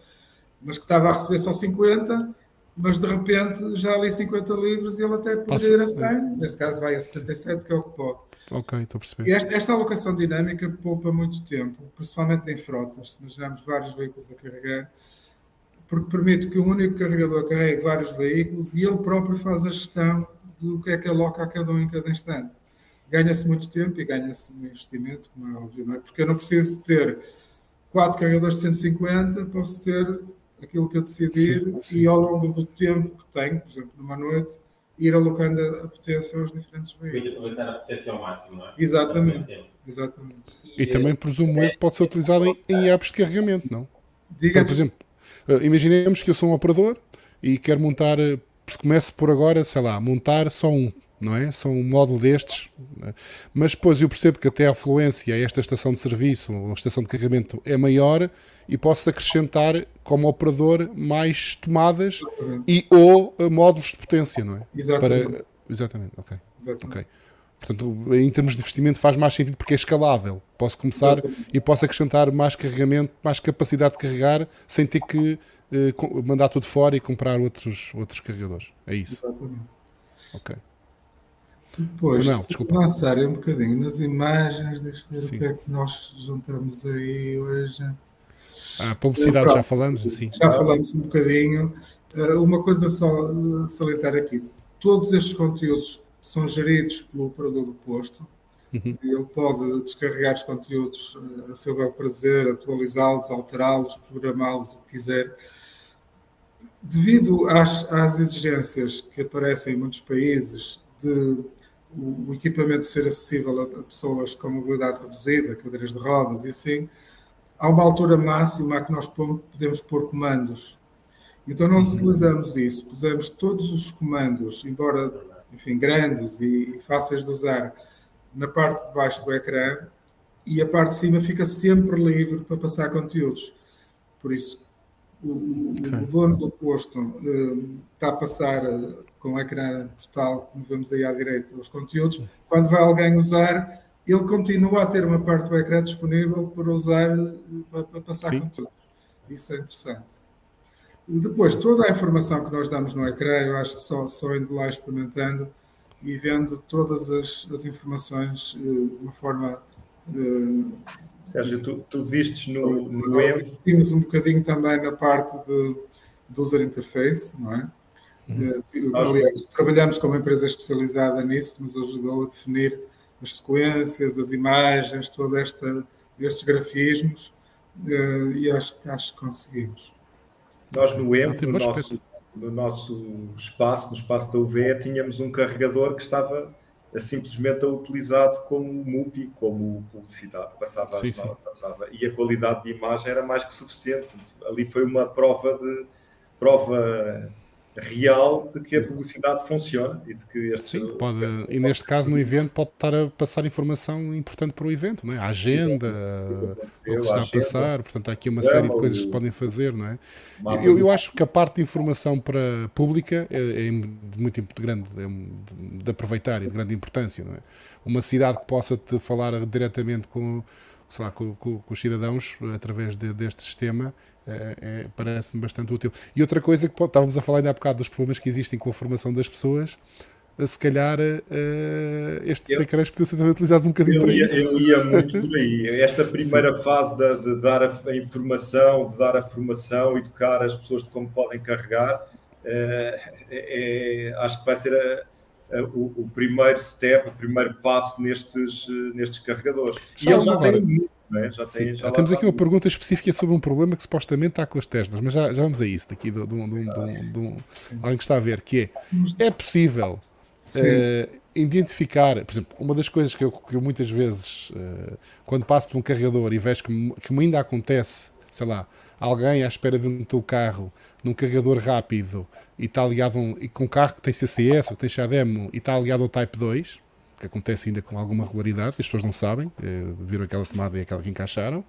mas que estava a receber só 50, mas de repente já ali 50 livros e ele até poderia ir a 100, nesse caso vai a 77, que é o que pode. Ok, estou a perceber. E esta, esta, alocação dinâmica poupa muito tempo, principalmente em frotas, se imaginarmos vários veículos a carregar, porque permite que um único carregador carregue vários veículos e ele próprio faz a gestão do que é que aloca a cada um em cada instante. Ganha-se muito tempo e ganha-se um investimento, como é óbvio, não é? Porque eu não preciso ter quatro carregadores de 150, posso ter aquilo que eu decidir sim, sim. e ao longo do tempo que tenho, por exemplo, numa noite, ir alocando a potência aos diferentes veículos. Aproveitar a potência ao máximo, não é? Exatamente. Exatamente. E, e também presumo é, que pode ser utilizado em, em apps de carregamento, não? Diga então, por exemplo, eh, imaginemos que eu sou um operador e quero montar, eh, começo por agora, sei lá, montar só um não é? São um módulo destes, é? mas depois eu percebo que até a afluência a esta estação de serviço ou estação de carregamento é maior e posso acrescentar como operador mais tomadas e ou eh, módulos de potência, não é? Exatamente. Para... Exatamente, ok. Exatamente. okay. Portanto, em termos de investimento faz mais sentido porque é escalável. Posso começar Exatamente. e posso acrescentar mais carregamento, mais capacidade de carregar sem ter que uh, mandar tudo fora e comprar outros, outros carregadores. É isso. Exatamente. Ok. Depois, não, se avançarem um bocadinho nas imagens, deixa eu ver Sim. o que é que nós juntamos aí hoje. A publicidade já falamos, assim. Já falamos um bocadinho. Eh, uma coisa só salientar aqui: todos estes conteúdos são geridos pelo operador do posto. Uhum. Ele pode descarregar os conteúdos eh, a seu belo prazer, atualizá-los, alterá-los, programá-los, o que quiser. Devido às, às exigências que aparecem em muitos países de o, equipamento ser acessível a, pessoas com mobilidade reduzida, cadeiras de rodas e assim, há uma altura máxima a que nós podemos pôr comandos. Então nós uhum. utilizamos isso, pusemos todos os comandos, embora, enfim, grandes e fáceis de usar, na parte de baixo do ecrã e a parte de cima fica sempre livre para passar conteúdos. Por isso, o, okay. o dono do posto uh, está a passar uh, com o ecrã total, como vemos aí à direita, os conteúdos. Quando vai alguém usar, ele continua a ter uma parte do ecrã disponível para usar, para, para passar Sim. conteúdos. Isso é interessante. Depois, toda a informação que nós damos no ecrã, eu acho que só, só indo lá experimentando e vendo todas as, as informações uh, de uma forma. Uh, Sérgio, tu, tu vistes no, no web. Vimos um bocadinho também na parte de, do user interface, não é? Uhum. Aliás, trabalhamos com uma empresa especializada nisso que nos ajudou a definir as sequências, as imagens, todos estes grafismos eh, e acho, acho que conseguimos. Nós no EMP, no nosso, no nosso espaço, no espaço da UV, tínhamos um carregador que estava simplesmente utilizado como MUPI, como publicidade, passava, sim, sim. passava e a qualidade de imagem era mais que suficiente. Ali foi uma prova de prova real de que a publicidade funciona e de que este... Sim, pode, e neste caso no evento pode estar a passar informação importante para o evento, não é? a agenda, o que está a passar, portanto há aqui uma série de coisas que se podem fazer, não é? Eu, eu acho que a parte de informação para pública é, é de muito grande, é de aproveitar e de grande importância, não é? Uma cidade que possa te falar diretamente com sei lá, com, com, com os cidadãos através de, deste sistema é, é, parece-me bastante útil. E outra coisa que pô, estávamos a falar ainda há bocado dos problemas que existem com a formação das pessoas, se calhar uh, estes eu, ecrãs podiam ser também utilizados um bocadinho para ia, isso. Eu ia muito por aí. Esta primeira Sim. fase de, de, dar a, a, informação, de dar a formação, educar as pessoas de como podem carregar, uh, é, acho que vai ser a, a, o, o, primeiro step, o primeiro passo nestes, nestes carregadores. e eles já têm é? já tem, já temos aqui uma pergunta específica sobre um problema que supostamente está com as Teslas, mas já, já vamos a isso daqui de, de, de, de alguém que está a ver, que é, é possível uh, identificar, por exemplo, uma das coisas que eu, que eu muitas vezes, uh, quando passo por um carregador e vejo que, que me ainda acontece, sei lá, alguém à espera de um carro num carregador rápido e está ligado um, e com um carro que tem CCS ou que tem XADEMO e está ligado ao Type 2, que acontece ainda com alguma regularidade, as pessoas não sabem, eh, viram aquela tomada e aquela que encaixaram.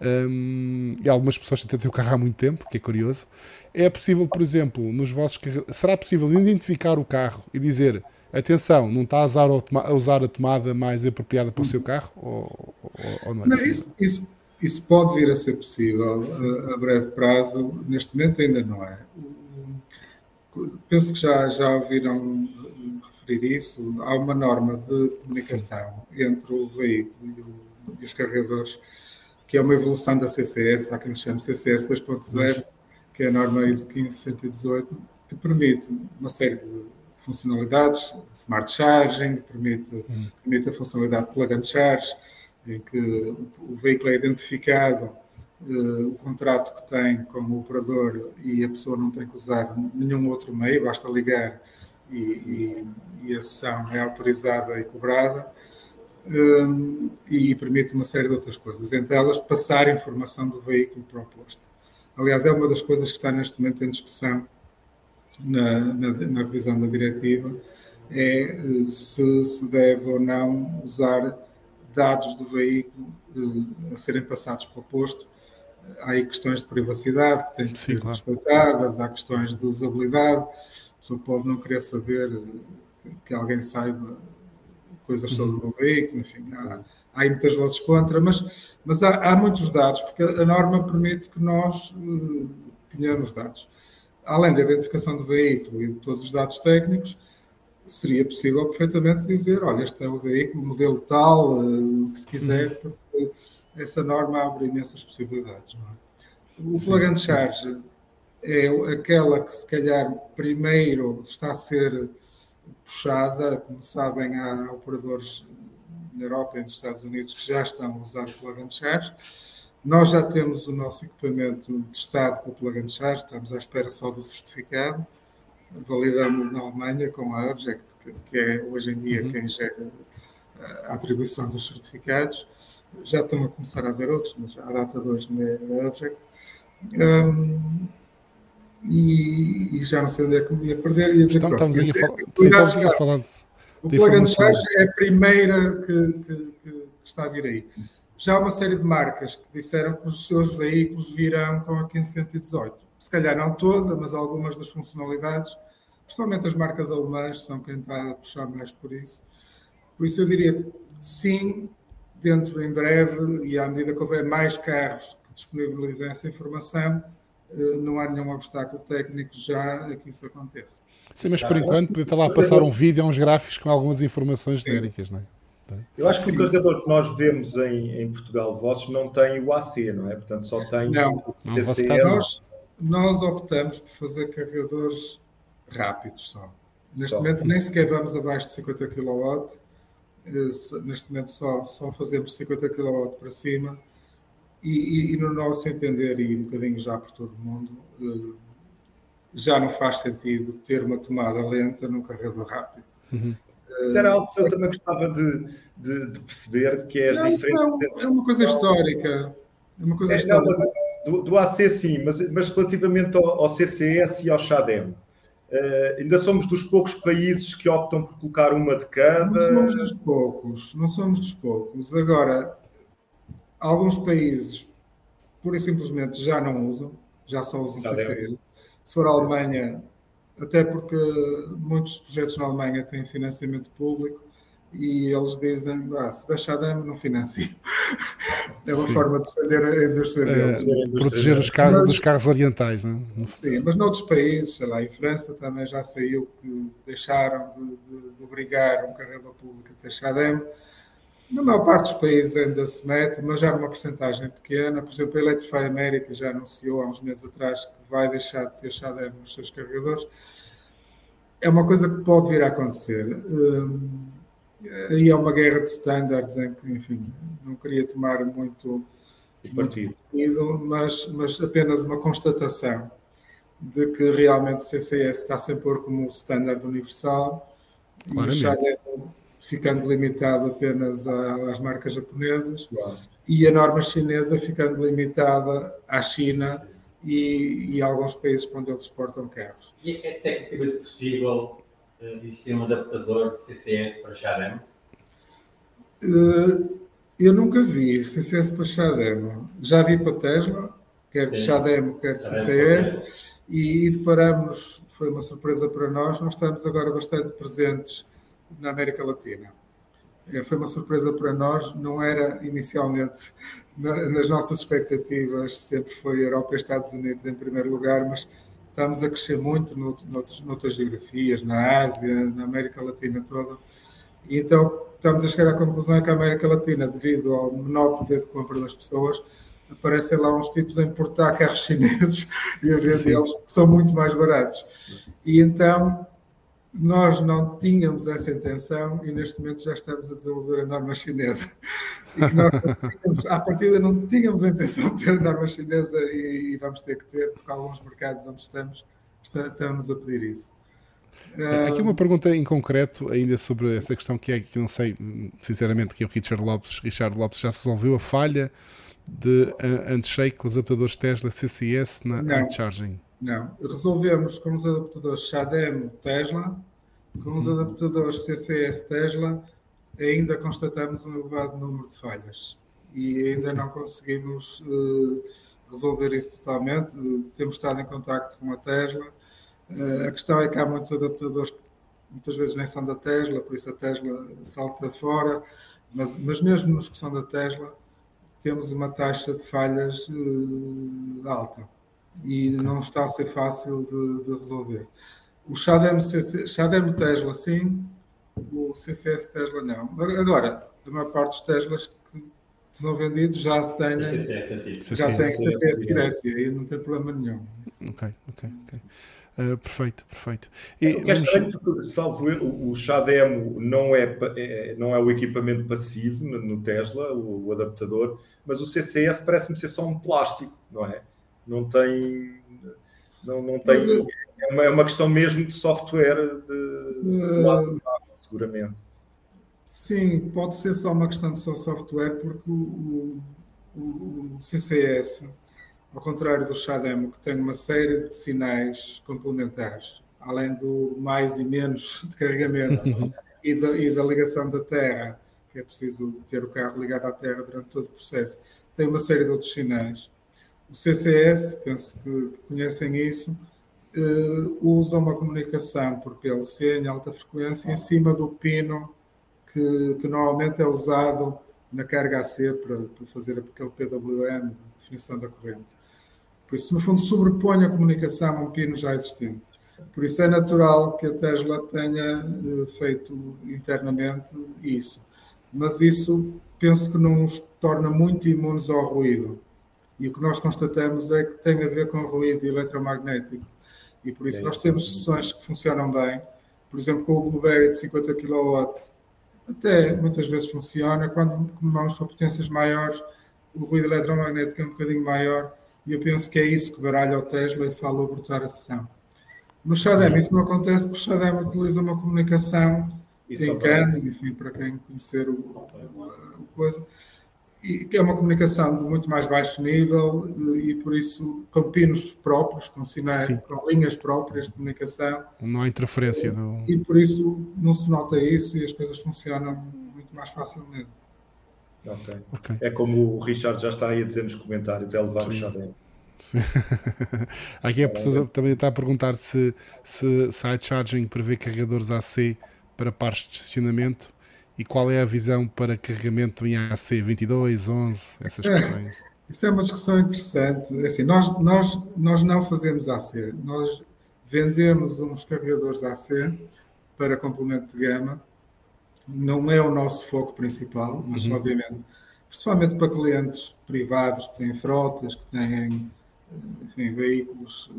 Um, e algumas pessoas até têm o carro há muito tempo, que é curioso. É possível, por exemplo, nos vossos será possível identificar o carro e dizer atenção, não está a usar, a, usar a tomada mais apropriada para o seu carro? Ou, ou, ou não é não, isso, isso, isso, pode vir a ser possível a, a, breve prazo, neste momento ainda não é. Penso que já, já ouviram referir isso. Há uma norma de comunicação Sim. entre o veículo e, o, e, os carregadores, que é uma evolução da CCS, há quem chame CCS 2.0, que é a norma ISO 15118, que permite uma série de funcionalidades, smart charging, permite, hum. permite a funcionalidade plug and charge, em que o veículo é identificado, uh, o contrato que tem com o operador e a pessoa não tem que usar nenhum outro meio, basta ligar e, e, e a sessão é autorizada e cobrada. Um, e permite uma série de outras coisas, entre elas passar informação do veículo para o posto. Aliás, é uma das coisas que está neste momento em discussão na, na, na revisão da diretiva é eh, se se deve ou não usar dados do veículo uh, a serem passados para o posto. Há aí questões de privacidade que têm de ser claro. respeitadas, há questões de usabilidade. A pessoa pode não querer saber uh, que alguém saiba coisas sobre uhum. o veículo, enfim, há, há aí muitas vozes contra, mas, mas há, há, muitos dados, porque a norma permite que nós uh, ponhamos dados além da identificação do veículo e de todos os dados técnicos, seria possível perfeitamente dizer, olha, este é o veículo, modelo tal, uh, se quiser, uhum. porque essa norma abre imensas possibilidades. É? O plug and charge é aquela que, se calhar, primeiro está a ser puxada, como sabem, há operadores na Europa e nos Estados Unidos que já estão a usar o plug and charge, nós já temos o nosso equipamento testado com o plug and charge, estamos à espera só do certificado. Validamos na Alemanha com a Object, que, é hoje em dia uhum. quem gera a atribuição dos certificados. Já estão a começar a haver outros, mas a data de hoje não é a Object. Um, e, e, já não sei onde é que me ia perder. Ia dizer, então, estamos fal estamos aqui a falar O plug and charge é a primeira que, que, que está a vir aí. Já há uma série de marcas que disseram que os seus veículos virão com a 1518. Se calhar não toda, mas algumas das funcionalidades, principalmente as marcas alemãs, são quem está a puxar mais por isso. Por isso eu diria sim, dentro em breve, e à medida que houver mais carros que disponibilizem essa informação, eh, não há nenhum obstáculo técnico já a que isso aconteça. Sim, mas por enquanto podia estar lá a passar um vídeo uns gráficos com algumas informações genéricas, não é? Eu acho que o carregador que nós vemos em, em Portugal vossos não tem o AC, não é? Portanto, só tem não, o TCS. Nós, nós optamos por fazer carregadores rápidos só. Neste só. momento nem sequer vamos abaixo de 50 kW. Eh, neste momento só, só fazemos 50 kW para cima. E, e, e, no nosso entender, e um bocadinho já por todo o mundo, eh, já não faz sentido ter uma tomada lenta num carregador rápido. Uhum. Isso era algo que eu também gostava de, de, de perceber, que é as não, diferenças. É, é uma coisa histórica. É uma coisa é, histórica. Não, do, do, AC sim, mas, mas relativamente ao, ao CCS e ao XADEM. Uh, ainda somos dos poucos países que optam por colocar uma de cada. Não somos dos poucos, não somos dos poucos. Agora, alguns países, pura e simplesmente, já não usam, já só usam CCS. Se for a Alemanha, até porque muitos projetos na Alemanha têm financiamento público e eles dizem, ah, se baixar dano, não financio. É uma Sim. forma de defender a indústria é, deles. proteger os carros, dos carros orientais, não é? Sim, mas noutros países, sei lá, em França também já saiu que deixaram de, de, de obrigar um carregador público a ter CHAdeMO. Na maior parte dos países ainda se mete, mas já numa porcentagem pequena. Por exemplo, a Electrify America já anunciou há uns meses atrás que vai deixar de ter CHAdeMO nos seus carregadores. É uma coisa que pode vir a acontecer. Hum, aí é uma guerra de standards em que, enfim, não queria tomar muito partido, mas, mas apenas uma constatação de que realmente o CCS está sempre por como o standard universal Claramente. e o ficando limitado apenas às marcas japonesas claro. e a norma chinesa ficando limitada à China e, e a alguns países onde eles exportam carros. E é tecnicamente possível uh, existir um adaptador de CCS para Xarem? Uh, eu nunca vi CCS para Xademo. Já vi para Tesla, quer de Xademo, quer de CCS, e, e deparamos, foi uma surpresa para nós, nós estamos agora bastante presentes na América Latina. É, foi uma surpresa para nós, não era inicialmente nas nossas expectativas, sempre foi Europa e Estados Unidos em primeiro lugar, mas estamos a crescer muito noutras, noutras geografias, na Ásia, na América Latina toda. E então estamos a chegar à conclusão que a América Latina, devido ao menor poder de compra das pessoas, aparecem lá uns tipos a importar carros chineses e a vendê-los que são muito mais baratos. E então nós não tínhamos essa intenção e neste momento já estamos a desenvolver a norma chinesa. E que nós, tínhamos, à partida, não tínhamos a intenção de ter a norma chinesa e, e vamos ter que ter, porque alguns mercados onde estamos, estamos a pedir isso. Aqui uma pergunta em concreto, ainda sobre essa questão que é que não sei, sinceramente, que o Richard Lopes, Richard Lopes já resolveu a falha de handshake com os adaptadores Tesla CCS na iCharging. Não, resolvemos com os adaptadores Xadem Tesla, com os adaptadores CCS Tesla, ainda constatamos um elevado número de falhas e ainda não conseguimos uh, resolver isso totalmente. Temos estado em contato com a Tesla Uh, a questão é que há muitos adaptadores que muitas vezes nem são da Tesla, por isso a Tesla salta fora, mas, mas mesmo nos que são da Tesla, temos uma taxa de falhas uh, alta e não está a ser fácil de, de resolver. O Xadem, Xadem Tesla, sim, o CCS Tesla, não. Agora, a maior parte dos Teslas que são vendidos já têm, já têm CCS direto e aí não tem problema nenhum. Ok, ok, ok. Uh, perfeito, perfeito. E, o que é vamos... salvo o, o Xademo não é, é, não é o equipamento passivo no, no Tesla, o, o, adaptador, mas o CCS parece-me ser só um plástico, não é? Não tem. Não, não tem é, uma, é uma questão mesmo de software de, de lado, seguramente. Sim, pode ser só uma questão de só software, porque o, o, o CCS ao contrário do Shademo, que tem uma série de sinais complementares, além do mais e menos de carregamento e, da, e da ligação da Terra, que é preciso ter o carro ligado à Terra durante todo o processo, tem uma série de outros sinais. O CCS, penso que conhecem isso, usa uma comunicação por PLC em alta frequência em cima do pino que, que normalmente é usado na carga AC para, para fazer aquele PWM, definição da corrente. Por isso, no fundo, sobrepõe a comunicação a um pino já existente. Por isso é natural que a Tesla tenha uh, feito internamente isso. Mas isso penso que não nos torna muito imunes ao ruído. E o que nós constatamos é que tem a ver com ruído eletromagnético. E por isso é, nós temos sessões que funcionam bem. Por exemplo, com o Blueberry de 50 kW, até muitas vezes funciona. Quando vamos para potências maiores, o ruído eletromagnético é um bocadinho maior e eu penso que é isso que baralha o Tesla e fala abortar a sessão. No Shadem isso não acontece porque o Shadem utiliza uma comunicação em CAN, enfim, para quem conhecer o, o, coisa, e que é uma comunicação de muito mais baixo nível e por isso com pinos próprios, com sinais, Sim. com linhas próprias de comunicação. Não há interferência. Não... E por isso não se nota isso e as coisas funcionam muito mais facilmente. Okay. okay. É como o Richard já está aí a dizer nos comentários, é levar Sim. o Xadem. Aqui a pessoa também está a perguntar se, se side charging prevê carregadores AC para pares de estacionamento e qual é a visão para carregamento em AC 22, 11, essas é, questões. Isso é uma discussão interessante. É assim, nós, nós, nós não fazemos AC, nós vendemos uns carregadores AC para complemento de gama. Não é o nosso foco principal, mas uhum. obviamente, principalmente para clientes privados que têm frotas, que têm enfim, veículos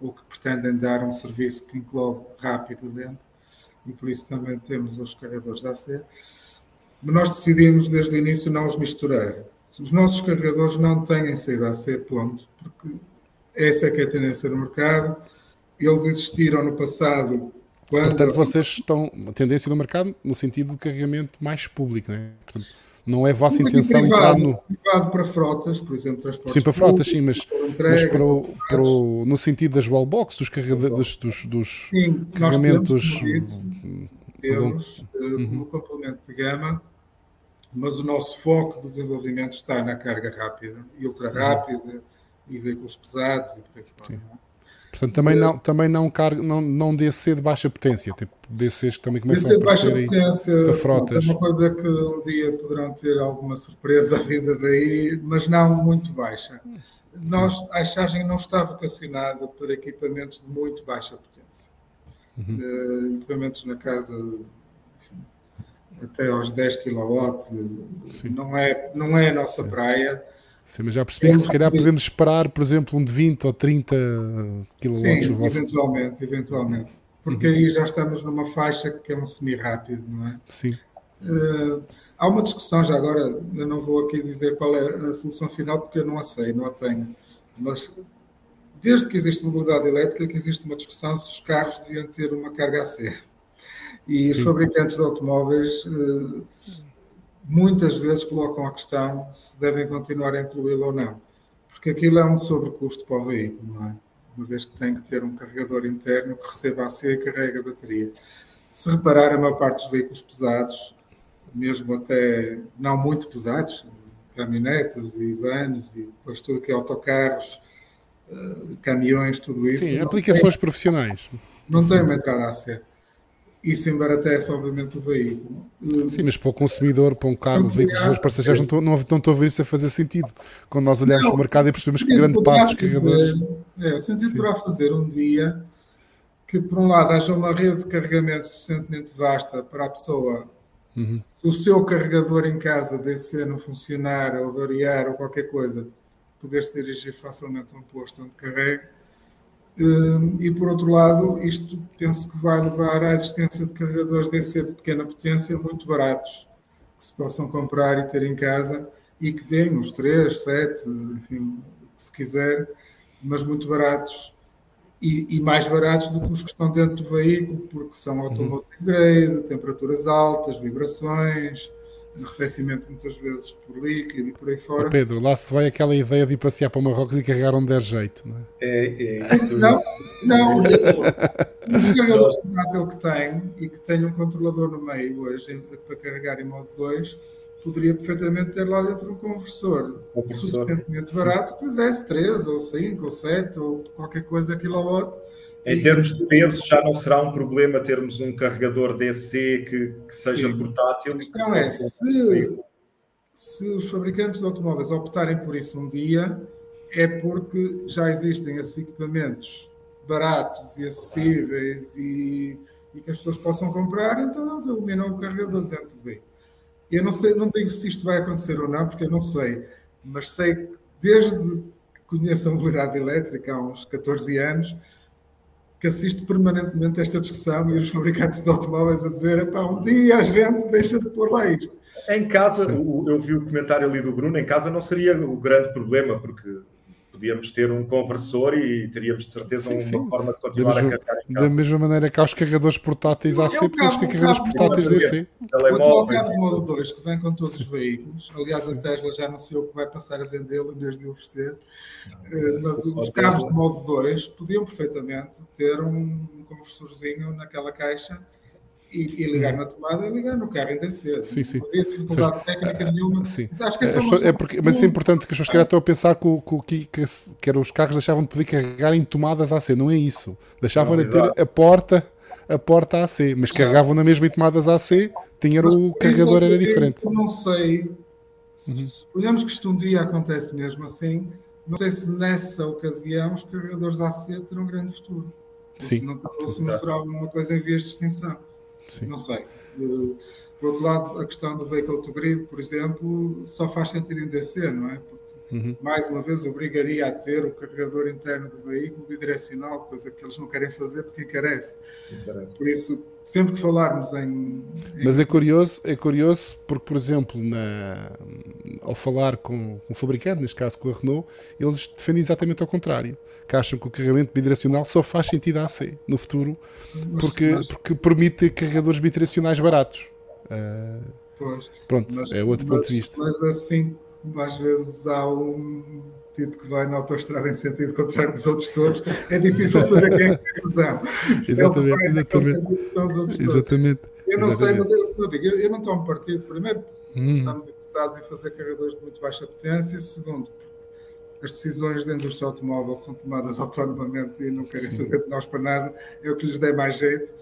ou que pretendem dar um serviço que englobe rapidamente. E por isso também temos os carregadores AC. Mas nós decidimos desde o início não os misturar. Os nossos carregadores não têm saída AC, ponto, porque essa é que é a tendência no mercado. Eles existiram no passado quando... Portanto, vocês estão a tendência no mercado no sentido do carregamento mais público, não é? Portanto, não é a vossa intenção privado, entrar no. Privado para frotas, por exemplo, transportes. Sim, para frotas, sim, mas, entrega, mas para, o, para o, no sentido das wallbox, dos, carregadores, dos, dos sim, carregamentos. Temos, temos uh, uhum. complemento de gama, mas o nosso foco do desenvolvimento está na carga rápida e ultra rápida uhum. e veículos pesados e por aqui fora. Portanto, também não, também não, carga, não, não DC de baixa potência, tipo DCs que também começam DC a aparecer de baixa potência, para frotas. É uma coisa que um dia poderão ter alguma surpresa à vinda daí, mas não muito baixa. Nós, a Aixagem não está vocacionada para equipamentos de muito baixa potência. Uhum. Uh, equipamentos na casa assim, até aos 10 kW não é, não é a nossa praia. Sim, mas já percebi que se calhar podemos esperar, por exemplo, um de 20 ou 30 kW. Sim, eventualmente, eventualmente. Porque uhum. aí já estamos numa faixa que é um semi-rápido, não é? Sim. Uh, há uma discussão, já agora, eu não vou aqui dizer qual é a solução final, porque eu não a sei, não a tenho. Mas desde que existe mobilidade elétrica, que existe uma discussão se os carros deviam ter uma carga AC. E Sim. os fabricantes de automóveis. Uh, muitas vezes colocam a questão se devem continuar a incluí-lo ou não, porque aquilo é um sobrecusto para o veículo, não é? Uma vez que tem que ter um carregador interno que receba AC e carrega a bateria. Se reparar, a maior parte dos veículos pesados, mesmo até não muito pesados, caminhonetas e vans e depois tudo que é autocarros, eh, caminhões, tudo isso. Sim, aplicações tem, profissionais. Não tem uma entrada AC isso embaratece, obviamente, o veículo. Sim, mas para o consumidor, para um carro de veículos passageiros, não estou, não, não estou a ver isso a fazer sentido. Quando nós olhamos para o mercado e percebemos que grande parte dos carregadores. É, o sentido poderá fazer um dia que, por um lado, haja uma rede de carregamento suficientemente vasta para a pessoa. Uhum. Se o seu carregador em casa DC não funcionar ou variar ou qualquer coisa, poder se dirigir facilmente a um posto onde carrega e por outro lado, isto penso que vai levar à existência de carregadores DC de pequena potência muito baratos, que se possam comprar e ter em casa e que deem uns 3, 7, enfim, se quiser, mas muito baratos. E, e, mais baratos do que os que estão dentro do veículo, porque são automotive grade, temperaturas altas, vibrações, arrefecimento muitas vezes por líquido e por aí fora. Oh Pedro, lá se vai aquela ideia de ir passear para Marrocos e carregar onde der jeito, não é? É, é Não, não. o carregador portátil que tem e que tem um controlador no meio hoje para carregar em modo 2 poderia perfeitamente ter lá dentro um conversor, suficientemente barato que desse 3 ou 5 ou 7 ou qualquer coisa quilowatt em termos de peso, já não será um problema termos um carregador DC que, que seja Sim. portátil? A questão é, se, se os fabricantes de automóveis optarem por isso um dia, é porque já existem esses equipamentos baratos e acessíveis e, e, que as pessoas possam comprar, então eles eliminam o carregador dentro do veículo. Eu não sei, não digo se isto vai acontecer ou não, porque eu não sei, mas sei que desde que conheço a mobilidade elétrica há uns 14 anos, que assiste permanentemente a esta discussão e os fabricantes de automóveis a dizer um dia a gente deixa de pôr lá isto. Em casa, eu vi o comentário ali do Bruno, em casa não seria o grande problema, porque podíamos ter um conversor e teríamos de certeza sim, uma sim. forma de continuar mesma, a carregar em casa. Da mesma maneira que há os carregadores portáteis AC, porque eles têm carregadores portáteis DC. Telemóveis. O Modo 2, que vem com todos os veículos, aliás a Tesla já anunciou que vai passar a vendê-lo em vez de oferecer, não, eh, mas os carros de modo 2 podiam perfeitamente ter um conversorzinho naquela caixa e, e, ligar na tomada e ligar no carro em DC. Sim, sim. Não havia dificuldade seja, técnica nenhuma. Sim. Acho que é, é, é porque, mas é importante que as pessoas estão a pensar que, que, que, que, que, os carros deixavam de poder carregar em tomadas AC. Não é isso. Deixavam não, de ter a porta, a porta AC, mas carregavam na mesma em tomadas AC, tinha mas, o carregador era diferente. Eu não sei. Uhum. Suponhamos que isto um dia acontece mesmo assim. Não sei se nessa ocasião os carregadores AC terão um grande futuro. Sim. Se não, se não será alguma coisa em vias de extinção. Sim. Não sei. Por outro lado, a questão do veículo to grid, por exemplo, só faz sentido em DC, não é? Porque, uhum. mais uma vez, obrigaria a ter o carregador interno do veículo bidirecional, coisa que eles não querem fazer porque encarece. encarece. Por isso, sempre que falarmos em, em, Mas é curioso, é curioso porque, por exemplo, na, ao falar com, com o fabricante, neste caso com a Renault, eles defendem exatamente ao contrário. Que acham que o carregamento bidirecional só faz sentido a AC no futuro, porque, mas... porque permite carregadores bidirecionais baratos. Uh, pois, pronto, mas, é outro mas, ponto de vista. Mas assim, às vezes há um tipo que vai na autoestrada em sentido contrário dos outros todos, é difícil saber quem é que tem razão. exatamente, exatamente. São os outros exatamente. Todos. Eu não exatamente. sei, mas eu, eu, digo, eu, eu não estou um partido, primeiro, hum. estamos interessados em fazer carregadores de muito baixa potência, segundo, as decisões da indústria automóvel são tomadas autonomamente e não querem Sim. saber de nós para nada, é o que lhes dê mais jeito,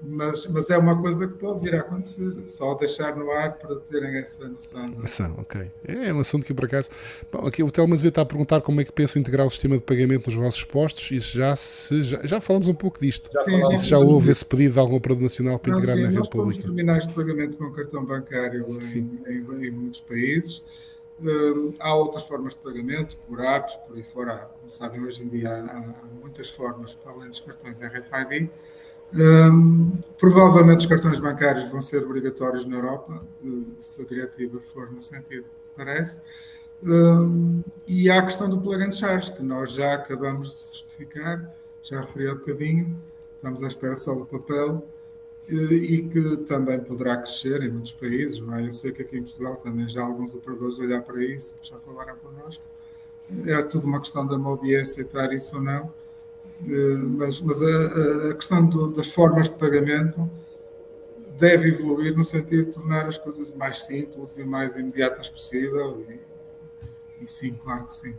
mas, mas é uma coisa que pode vir a acontecer, só deixar no ar para terem essa noção. Noção, ok. É um assunto que por acaso. Bom, aqui o Telmas está a perguntar como é que pensam integrar o sistema de pagamento nos vossos postos, isso já se. Já, já falamos um pouco disto. Já, sim, já, já houve esse pedido de algum operador nacional para não, integrar sim, na rede pública. Nós terminais de pagamento com cartão bancário em, em, em muitos países. Um, há outras formas de pagamento, por apps, por aí fora. Como sabem, hoje em dia há, muitas formas, para além dos cartões RFID. Um, provavelmente os cartões bancários vão ser obrigatórios na Europa, se a diretiva for no sentido que parece. Um, e há a questão do plug and charge, que nós já acabamos de certificar, já referi há bocadinho, estamos à espera só do papel, e que também poderá crescer em muitos países. Não é? Eu sei que aqui em Portugal também já há alguns operadores olhar para isso, já falaram connosco. É tudo uma questão da MOBI aceitar isso ou não. Eh, mas, mas a, a questão do, das formas de pagamento deve evoluir no sentido de tornar as coisas mais simples e mais imediatas possível. E, e sim, claro que sim.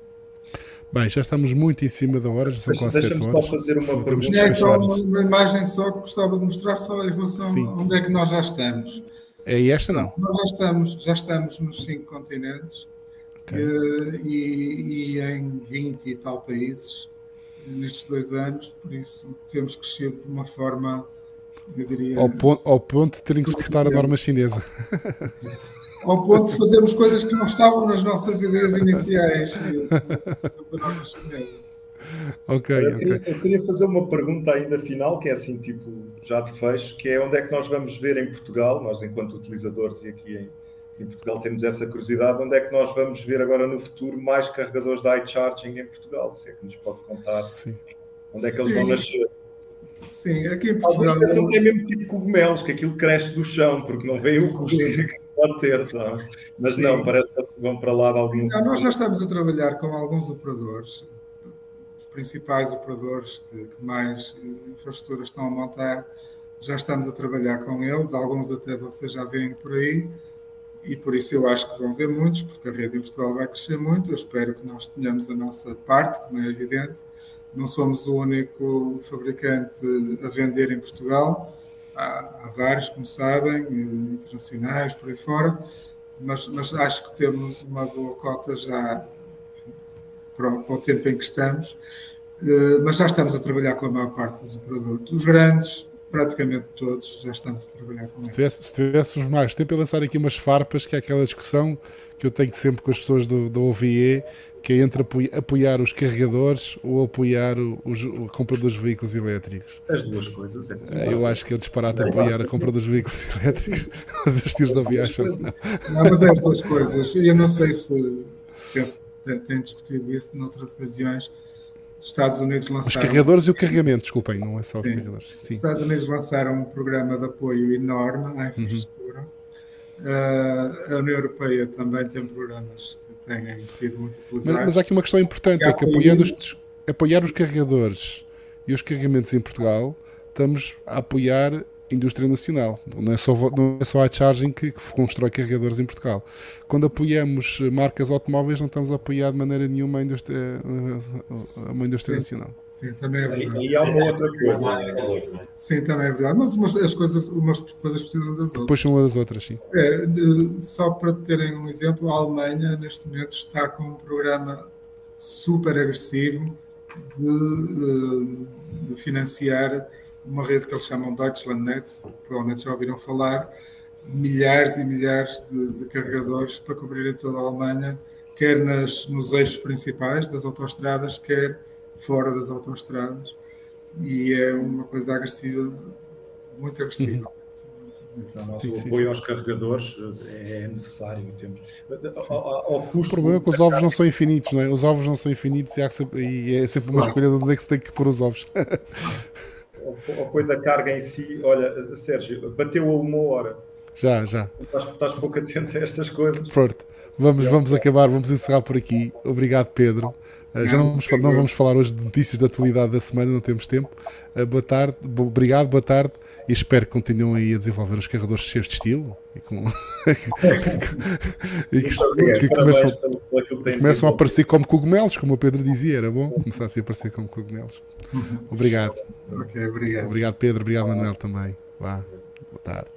Bem, já estamos muito em cima da hora, já são quase 7 horas. Só fazer uma pergunta. É só uma imagem só que gostava de mostrar só em relação Sim. a onde é que nós já estamos. É esta não? Nós já estamos, já estamos nos cinco continentes okay. Eh, e, e, em 20 e tal países nestes dois anos, por isso temos crescido de uma forma, eu diria... Ao ponto, ao ponto de terem que suportar a norma chinesa. ao ponto de fazermos coisas que não estavam nas nossas ideias iniciais. ok, eu queria, ok. Eu queria fazer uma pergunta ainda final, que é assim, tipo, já de fecho, que é onde é que nós vamos ver em Portugal, nós enquanto utilizadores e aqui em, em Portugal temos essa curiosidade, onde é que nós vamos ver agora no futuro mais carregadores de iCharging em Portugal? Se é que nos pode contar Sim. onde é que Sim. eles vão nascer. Sim, aqui em Portugal. Alguns pensam que é mesmo tipo cogumelos, que aquilo cresce do chão, porque não vem o custo pode ter, não. mas Sim. não, parece que vão para lá de algum. Não, nós já estamos a trabalhar com alguns operadores, os principais operadores que, que mais infraestruturas estão a montar, já estamos a trabalhar com eles, alguns até vocês já veem por aí, e por isso eu acho que vão ver muitos, porque a rede em Portugal vai crescer muito. Eu espero que nós tenhamos a nossa parte, como é evidente. Não somos o único fabricante a vender em Portugal há, há vários, como sabem, internacionais, por aí fora, mas, mas acho que temos uma boa cota já para, para o tempo em que estamos, eh, mas já estamos a trabalhar com a maior parte dos operadores. Os grandes, praticamente todos, já estamos a trabalhar com eles. Se tivéssemos mais tempo, a lançar aqui umas farpas, que é aquela discussão que eu tenho sempre com as pessoas do, do OVE, que é entre apoiar os carregadores ou apoiar os, a compra dos veículos elétricos. As duas coisas. É assim, eu acho que é disparate apoiar a compra dos veículos elétricos. Os estilos da viagem. Não, mas é as duas coisas. Eu não sei se penso, tem discutido isso noutras ocasiões. Os Estados Unidos lançaram. Os carregadores e o carregamento, desculpem, não é só Sim. os carregadores. Sim. Os Estados Unidos lançaram um programa de apoio enorme à infraestrutura. Uhum. Uh, a União Europeia também tem programas têm sido muito utilizados. Mas, mas há aqui uma questão importante, é que apoiando os, apoiar os carregadores e os carregamentos em Portugal, estamos a apoiar indústria nacional. Não é só, não é só a Charging que, que constrói carregadores em Portugal. Quando apoiamos marcas automóveis, não estamos a apoiar de maneira nenhuma a indústria, uma indústria sim, nacional. Sim, também é verdade. E há uma outra coisa. Sim, também é verdade. Mas umas, as coisas, umas coisas precisam das outras. Puxam uma das outras, sim. É, só para terem um exemplo, a Alemanha, neste momento, está com um programa super agressivo de, de financiar uma rede que eles chamam Deutschlandnetz, provavelmente já ouviram falar, milhares e milhares de, de carregadores para cobrirem toda a Alemanha, quer nas, nos eixos principais das autoestradas, quer fora das autoestradas. E é uma coisa agressiva, muito agressiva. Uhum. Sim, o sim, apoio sim. aos carregadores é necessário. Temos, ao, ao custo o problema é que os ovos não são infinitos, não é? Os ovos não são infinitos e, sempre, e é sempre uma claro. escolha de onde é que se tem que pôr os ovos. o apoio da carga em si, olha, Sérgio, bateu a uma hora. Já, já. Estás, estás pouco atento a estas coisas. Pronto, vamos, vamos acabar, vamos encerrar por aqui. Obrigado, Pedro. Uh, já não vamos, não vamos falar hoje de notícias da atualidade da semana, não temos tempo. Uh, boa tarde, obrigado, boa tarde e espero que continuem aí a desenvolver os carregadores cheios de estilo e, com... e que, que, começam, começam a aparecer como cogumelos, como o Pedro dizia, era bom começar a aparecer como cogumelos. Obrigado. Ok, obrigado. Obrigado, Pedro, obrigado, Manuel também. Vá, boa tarde.